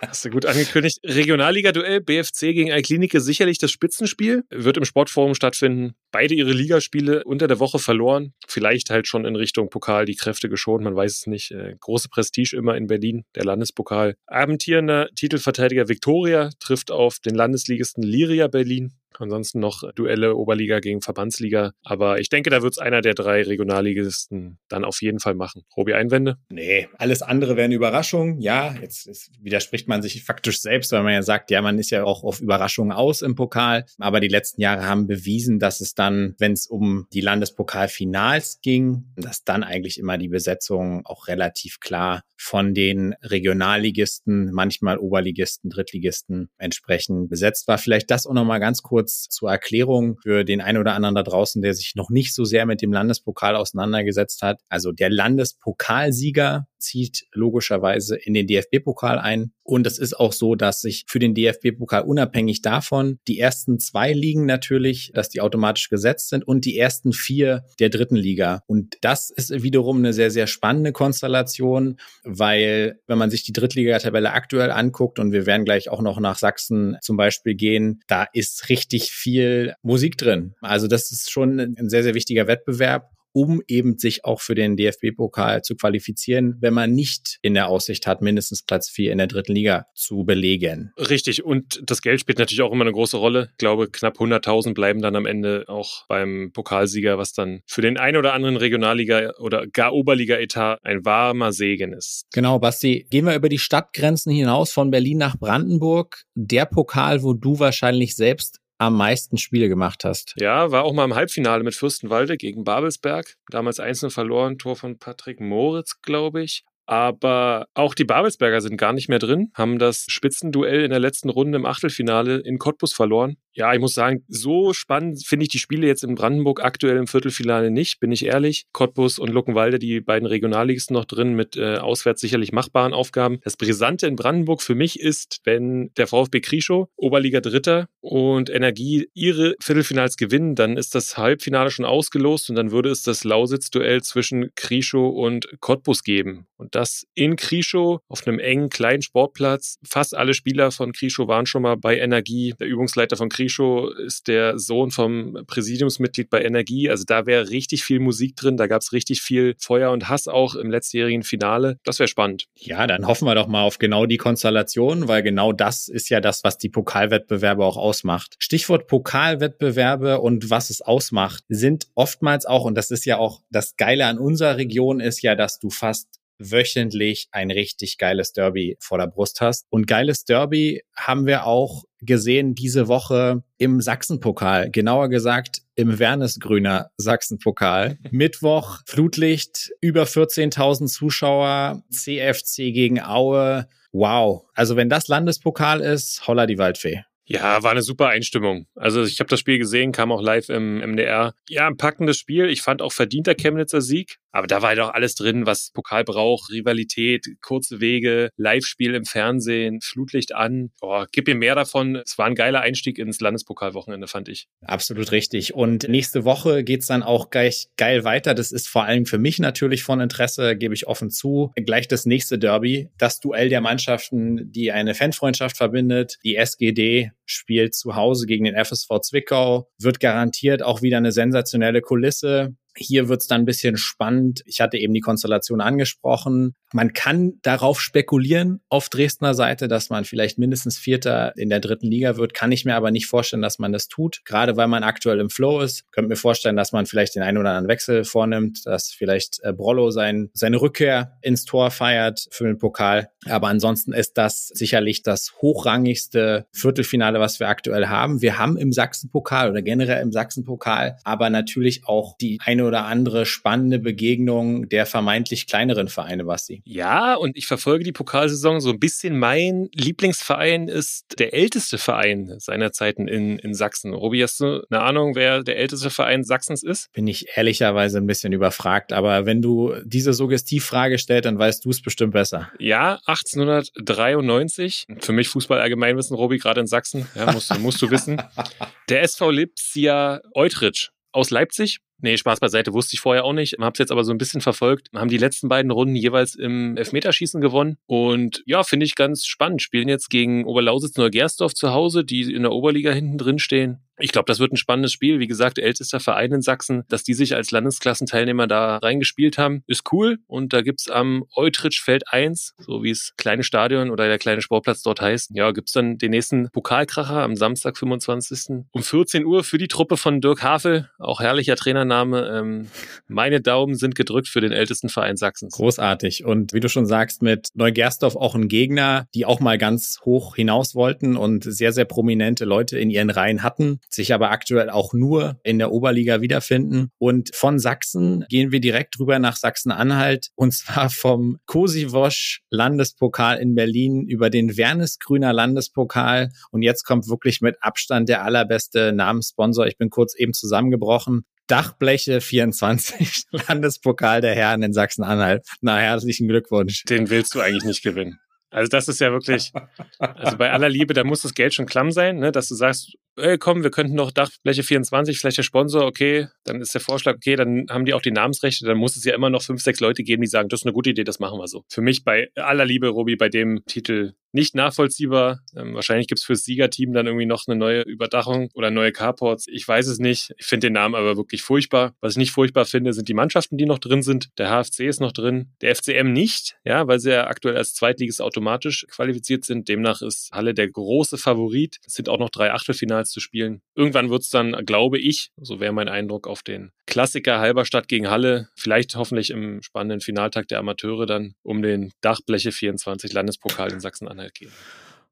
Hast du gut angekündigt. Regionalliga-Duell BFC gegen Alklinike sicherlich das Spitzenspiel. Wird im Sportforum stattfinden. Beide ihre Ligaspiele unter der Woche verloren. Vielleicht halt schon in Richtung Pokal die Kräfte geschont, man weiß es nicht. Äh, große Prestige immer in Berlin, der Landespokal. Abendtierender Titelverteidiger Viktoria trifft auf den Landesligisten Liria Berlin. Ansonsten noch Duelle Oberliga gegen Verbandsliga. Aber ich denke, da wird es einer der drei Regionalligisten dann auf jeden Fall machen. Robi, Einwände? Nee, alles andere wäre eine Überraschung. Ja, jetzt, jetzt widerspricht man sich faktisch selbst, weil man ja sagt, ja, man ist ja auch auf Überraschungen aus im Pokal. Aber die letzten Jahre haben bewiesen, dass es dann, wenn es um die Landespokalfinals ging, dass dann eigentlich immer die Besetzung auch relativ klar von den Regionalligisten, manchmal Oberligisten, Drittligisten entsprechend besetzt war. Vielleicht das auch nochmal ganz kurz kurz zur Erklärung für den einen oder anderen da draußen, der sich noch nicht so sehr mit dem Landespokal auseinandergesetzt hat. Also der Landespokalsieger zieht logischerweise in den DFB-Pokal ein. Und es ist auch so, dass sich für den DFB-Pokal unabhängig davon die ersten zwei Ligen natürlich, dass die automatisch gesetzt sind und die ersten vier der dritten Liga. Und das ist wiederum eine sehr, sehr spannende Konstellation, weil wenn man sich die Drittligatabelle aktuell anguckt und wir werden gleich auch noch nach Sachsen zum Beispiel gehen, da ist richtig viel Musik drin. Also das ist schon ein sehr, sehr wichtiger Wettbewerb um eben sich auch für den DFB-Pokal zu qualifizieren, wenn man nicht in der Aussicht hat, mindestens Platz vier in der dritten Liga zu belegen. Richtig. Und das Geld spielt natürlich auch immer eine große Rolle. Ich glaube, knapp 100.000 bleiben dann am Ende auch beim Pokalsieger, was dann für den einen oder anderen Regionalliga oder gar Oberliga-Etat ein warmer Segen ist. Genau, Basti. Gehen wir über die Stadtgrenzen hinaus von Berlin nach Brandenburg. Der Pokal, wo du wahrscheinlich selbst am meisten Spiele gemacht hast. Ja, war auch mal im Halbfinale mit Fürstenwalde gegen Babelsberg. Damals einzeln verloren, Tor von Patrick Moritz, glaube ich. Aber auch die Babelsberger sind gar nicht mehr drin, haben das Spitzenduell in der letzten Runde im Achtelfinale in Cottbus verloren. Ja, ich muss sagen, so spannend finde ich die Spiele jetzt in Brandenburg aktuell im Viertelfinale nicht, bin ich ehrlich. Cottbus und Luckenwalde, die beiden Regionalligisten noch drin mit äh, auswärts sicherlich machbaren Aufgaben. Das Brisante in Brandenburg für mich ist, wenn der VfB Krischow, Oberliga Dritter und Energie ihre Viertelfinals gewinnen, dann ist das Halbfinale schon ausgelost und dann würde es das Lausitz-Duell zwischen Krischow und Cottbus geben. Und das in Krischow auf einem engen kleinen Sportplatz. Fast alle Spieler von Krischow waren schon mal bei Energie. Der Übungsleiter von Krischow ist der Sohn vom Präsidiumsmitglied bei Energie. Also da wäre richtig viel Musik drin. Da gab es richtig viel Feuer und Hass auch im letztjährigen Finale. Das wäre spannend. Ja, dann hoffen wir doch mal auf genau die Konstellation, weil genau das ist ja das, was die Pokalwettbewerbe auch ausmacht. Stichwort Pokalwettbewerbe und was es ausmacht, sind oftmals auch, und das ist ja auch das Geile an unserer Region, ist ja, dass du fast wöchentlich ein richtig geiles Derby vor der Brust hast. Und geiles Derby haben wir auch gesehen diese Woche im Sachsenpokal, genauer gesagt im Wernesgrüner Sachsenpokal. Mittwoch Flutlicht, über 14.000 Zuschauer, CFC gegen Aue. Wow. Also wenn das Landespokal ist, holla die Waldfee. Ja, war eine super Einstimmung. Also ich habe das Spiel gesehen, kam auch live im MDR. Ja, ein packendes Spiel. Ich fand auch verdienter Chemnitzer Sieg. Aber da war ja doch alles drin, was Pokal braucht. Rivalität, kurze Wege, Live-Spiel im Fernsehen, Flutlicht an. Oh, gib mir mehr davon. Es war ein geiler Einstieg ins Landespokalwochenende, fand ich. Absolut richtig. Und nächste Woche geht's dann auch gleich geil weiter. Das ist vor allem für mich natürlich von Interesse, gebe ich offen zu. Gleich das nächste Derby, das Duell der Mannschaften, die eine Fanfreundschaft verbindet. Die SGD spielt zu Hause gegen den FSV Zwickau, wird garantiert auch wieder eine sensationelle Kulisse Hier wird's dann ein bisschen spannend. Ich hatte eben die Konstellation angesprochen. Man kann darauf spekulieren auf Dresdner Seite, dass man vielleicht mindestens Vierter in der dritten Liga wird. Kann ich mir aber nicht vorstellen, dass man das tut. Gerade weil man aktuell im Flow ist. Könnte mir vorstellen, dass man vielleicht den einen oder anderen Wechsel vornimmt, dass vielleicht äh, Brollo sein, seine Rückkehr ins Tor feiert für den Pokal. Aber ansonsten ist das sicherlich das hochrangigste Viertelfinale, was wir aktuell haben. Wir haben im Sachsenpokal oder generell im Sachsenpokal aber natürlich auch die eine oder andere spannende Begegnung der vermeintlich kleineren Vereine, Basti. Ja, und ich verfolge die Pokalsaison so ein bisschen. Mein Lieblingsverein ist der älteste Verein seiner Zeiten in, in Sachsen. Robi, hast du eine Ahnung, wer der älteste Verein Sachsens ist? Bin ich ehrlicherweise ein bisschen überfragt, aber wenn du diese Suggestivfrage stellst, dann weißt du es bestimmt besser. Ja, 1893. Für mich Fußball allgemeinwissen, Robi, gerade in Sachsen. Ja, musst, musst du wissen. Der SV Lipsia Eutrich aus Leipzig Nee, Spaß beiseite, wusste ich vorher auch nicht. Hab's jetzt aber so ein bisschen verfolgt. Haben die letzten beiden Runden jeweils im Elfmeterschießen gewonnen. Und ja, finde ich ganz spannend. Spielen jetzt gegen Oberlausitz Neugersdorf zu Hause, die in der Oberliga hinten drin stehen. Ich glaube, das wird ein spannendes Spiel. Wie gesagt, ältester Verein in Sachsen, dass die sich als Landesklassenteilnehmer da reingespielt haben, ist cool. Und da gibt's am Eutrichfeld 1, so wie es kleine Stadion oder der kleine Sportplatz dort heißt, ja, gibt's dann den nächsten Pokalkracher am Samstag, 25. um 14 Uhr für die Truppe von Dirk Havel. Auch herrlicher Trainername. Ähm, meine Daumen sind gedrückt für den ältesten Verein Sachsens. Großartig. Und wie du schon sagst, mit Neugersdorf auch ein Gegner, die auch mal ganz hoch hinaus wollten und sehr, sehr prominente Leute in ihren Reihen hatten sich aber aktuell auch nur in der Oberliga wiederfinden. Und von Sachsen gehen wir direkt rüber nach Sachsen-Anhalt und zwar vom Kosiwosch Landespokal in Berlin über den Wernesgrüner Landespokal. Und jetzt kommt wirklich mit Abstand der allerbeste Namenssponsor. Ich bin kurz eben zusammengebrochen. Dachbleche 24 Landespokal der Herren in Sachsen-Anhalt. Na, herzlichen Glückwunsch. Den willst du eigentlich nicht gewinnen. Also das ist ja wirklich, also bei aller Liebe, da muss das Geld schon klamm sein, ne, dass du sagst, ey, komm, wir könnten noch Dachfläche 24, vielleicht der Sponsor, okay, dann ist der Vorschlag, okay, dann haben die auch die Namensrechte, dann muss es ja immer noch fünf, sechs Leute geben, die sagen, das ist eine gute Idee, das machen wir so. Für mich bei aller Liebe, Robi, bei dem Titel nicht nachvollziehbar. Ähm, wahrscheinlich gibt's fürs Siegerteam dann irgendwie noch eine neue Überdachung oder neue Carports. Ich weiß es nicht. Ich finde den Namen aber wirklich furchtbar. Was ich nicht furchtbar finde, sind die Mannschaften, die noch drin sind. Der HFC ist noch drin, der FCM nicht, ja, weil sie ja aktuell als Zweitliges automatisch qualifiziert sind. Demnach ist Halle der große Favorit. Es sind auch noch drei Achtelfinals zu spielen. Irgendwann wird's dann, glaube ich, so wäre mein Eindruck, auf den Klassiker Halberstadt gegen Halle. Vielleicht hoffentlich im spannenden Finaltag der Amateure dann um den Dachbleche 24 Landespokal in Sachsen-Anhalt gehen.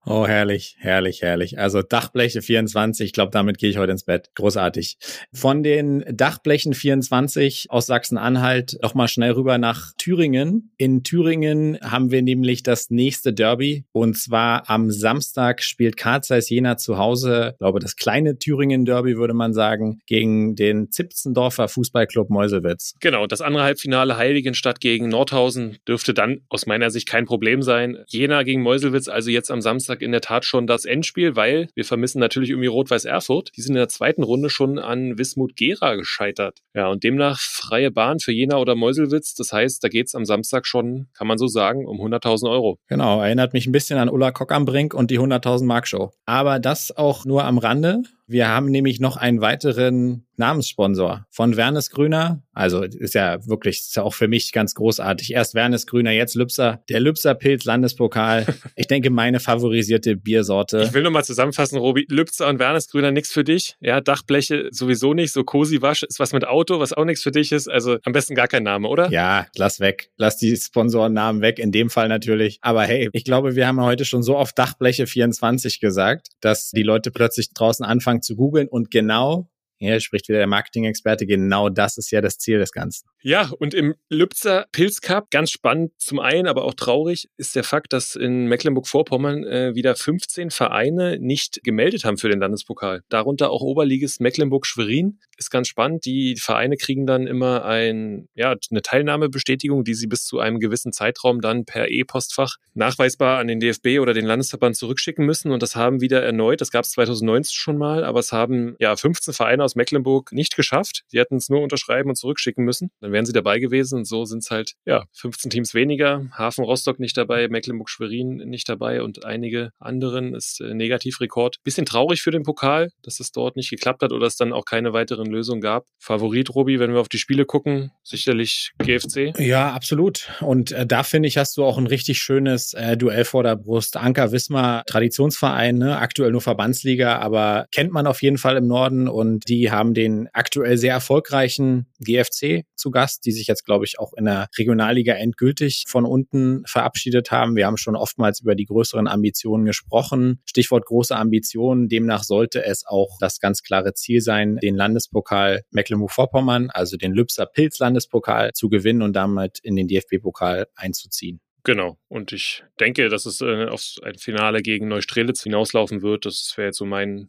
Oh, herrlich, herrlich, herrlich. Also Dachbleche 24, ich glaube, damit gehe ich heute ins Bett. Großartig. Von den Dachblechen 24 aus Sachsen-Anhalt nochmal schnell rüber nach Thüringen. In Thüringen haben wir nämlich das nächste Derby und zwar am Samstag spielt Karl Zeiss Jena zu Hause, ich glaube das kleine Thüringen-Derby würde man sagen, gegen den Zipzendorfer Fußballclub Meuselwitz. Genau, das andere Halbfinale Heiligenstadt gegen Nordhausen dürfte dann aus meiner Sicht kein Problem sein. Jena gegen Meuselwitz, also jetzt am Samstag Samstag in der Tat schon das Endspiel, weil wir vermissen natürlich irgendwie Rot-Weiß Erfurt. Die sind in der zweiten Runde schon an Wismut Gera gescheitert. Ja, und demnach freie Bahn für Jena oder Meuselwitz. Das heißt, da geht es am Samstag schon, kann man so sagen, um 100.000 Euro. Genau, erinnert mich ein bisschen an Ulla Kock am Brink und die 100.000 Mark Show. Aber das auch nur am Rande. Wir haben nämlich noch einen weiteren Namenssponsor von Wernes Grüner. Also ist ja wirklich, ist ja auch für mich ganz großartig. Erst Wernes Grüner, jetzt Lübser. Der Lübser Pilz Landespokal. Ich denke, meine favorisierte Biersorte. Ich will nur mal zusammenfassen, Robi. Lübser und Wernes Grüner, nichts für dich. Ja, Dachbleche sowieso nicht. So Cosi Wasch ist was mit Auto, was auch nichts für dich ist. Also am besten gar kein Name, oder? Ja, lass weg. Lass die Sponsorennamen weg. In dem Fall natürlich. Aber hey, ich glaube, wir haben heute schon so oft Dachbleche 24 gesagt, dass die Leute plötzlich draußen anfangen, anfangen zu googeln und genau hier spricht wieder der Marketing-Experte. Genau das ist ja das Ziel des Ganzen. Ja, und im Lübzer Pilz Cup, ganz spannend zum einen, aber auch traurig, ist der Fakt, dass in Mecklenburg-Vorpommern äh, wieder 15 Vereine nicht gemeldet haben für den Landespokal. Darunter auch Oberliges Mecklenburg-Schwerin. Ist ganz spannend. Die Vereine kriegen dann immer ein, ja, eine Teilnahmebestätigung, die sie bis zu einem gewissen Zeitraum dann per E-Postfach nachweisbar an den DFB oder den Landesverband zurückschicken müssen. Und das haben wieder erneut, das gab es 2019 schon mal, aber es haben ja 15 Vereine aus Mecklenburg nicht geschafft. Die hätten es nur unterschreiben und zurückschicken müssen. Dann wären sie dabei gewesen. Und so sind es halt, ja, 15 Teams weniger. Hafen Rostock nicht dabei, Mecklenburg-Schwerin nicht dabei und einige anderen ist äh, Negativrekord. Bisschen traurig für den Pokal, dass es dort nicht geklappt hat oder es dann auch keine weiteren Lösungen gab. Favorit, Robi, wenn wir auf die Spiele gucken, sicherlich GFC. Ja, absolut. Und äh, da finde ich, hast du auch ein richtig schönes äh, Duell vor der Brust. Anker Wismar, Traditionsverein, ne? aktuell nur Verbandsliga, aber kennt man auf jeden Fall im Norden und die haben den aktuell sehr erfolgreichen GFC zu Gast, die sich jetzt, glaube ich, auch in der Regionalliga endgültig von unten verabschiedet haben. Wir haben schon oftmals über die größeren Ambitionen gesprochen. Stichwort große Ambitionen. Demnach sollte es auch das ganz klare Ziel sein, den Landespokal Mecklenburg-Vorpommern, also den Lübser Pilz-Landespokal zu gewinnen und damit in den DFB-Pokal einzuziehen. Genau. Und ich denke, dass es äh, auf ein Finale gegen Neustrelitz hinauslaufen wird. Das wäre jetzt so mein,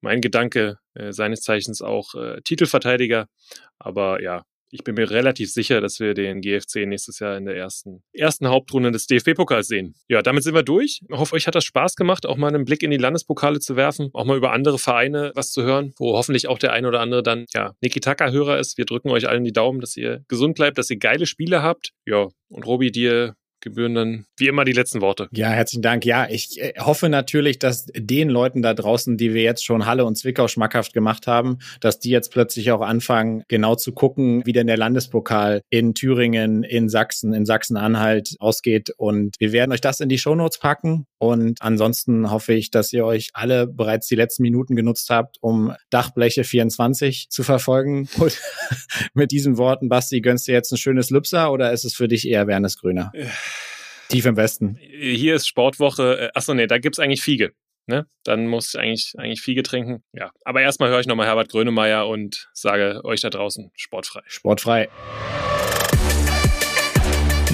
mein Gedanke, äh, seines Zeichens auch äh, Titelverteidiger. Aber ja, ich bin mir relativ sicher, dass wir den GFC nächstes Jahr in der ersten, ersten Hauptrunde des DFB-Pokals sehen. Ja, damit sind wir durch. Ich hoffe, euch hat das Spaß gemacht, auch mal einen Blick in die Landespokale zu werfen, auch mal über andere Vereine was zu hören, wo hoffentlich auch der ein oder andere dann, ja, Niki-Taka-Hörer ist. Wir drücken euch allen die Daumen, dass ihr gesund bleibt, dass ihr geile Spiele habt. Ja, und Robi, dir gebühren dann wie immer die letzten Worte. Ja, herzlichen Dank. Ja, ich äh, hoffe natürlich, dass den Leuten da draußen, die wir jetzt schon Halle und Zwickau schmackhaft gemacht haben, dass die jetzt plötzlich auch anfangen, genau zu gucken, wie denn der Landespokal in Thüringen, in Sachsen, in Sachsen-Anhalt ausgeht. Und wir werden euch das in die Shownotes packen. Und ansonsten hoffe ich, dass ihr euch alle bereits die letzten Minuten genutzt habt, um Dachbleche 24 zu verfolgen. Und mit diesen Worten, Basti, gönnst du jetzt ein schönes Lübser oder ist es für dich eher Wernes Grüner? Tief im Westen. Hier ist Sportwoche. Äh, achso, nee, da gibt's eigentlich Fiege. Ne? Dann muss ich eigentlich, eigentlich Fiege trinken. Ja. Aber erstmal höre ich nochmal Herbert Grönemeyer und sage euch da draußen sportfrei. Sportfrei.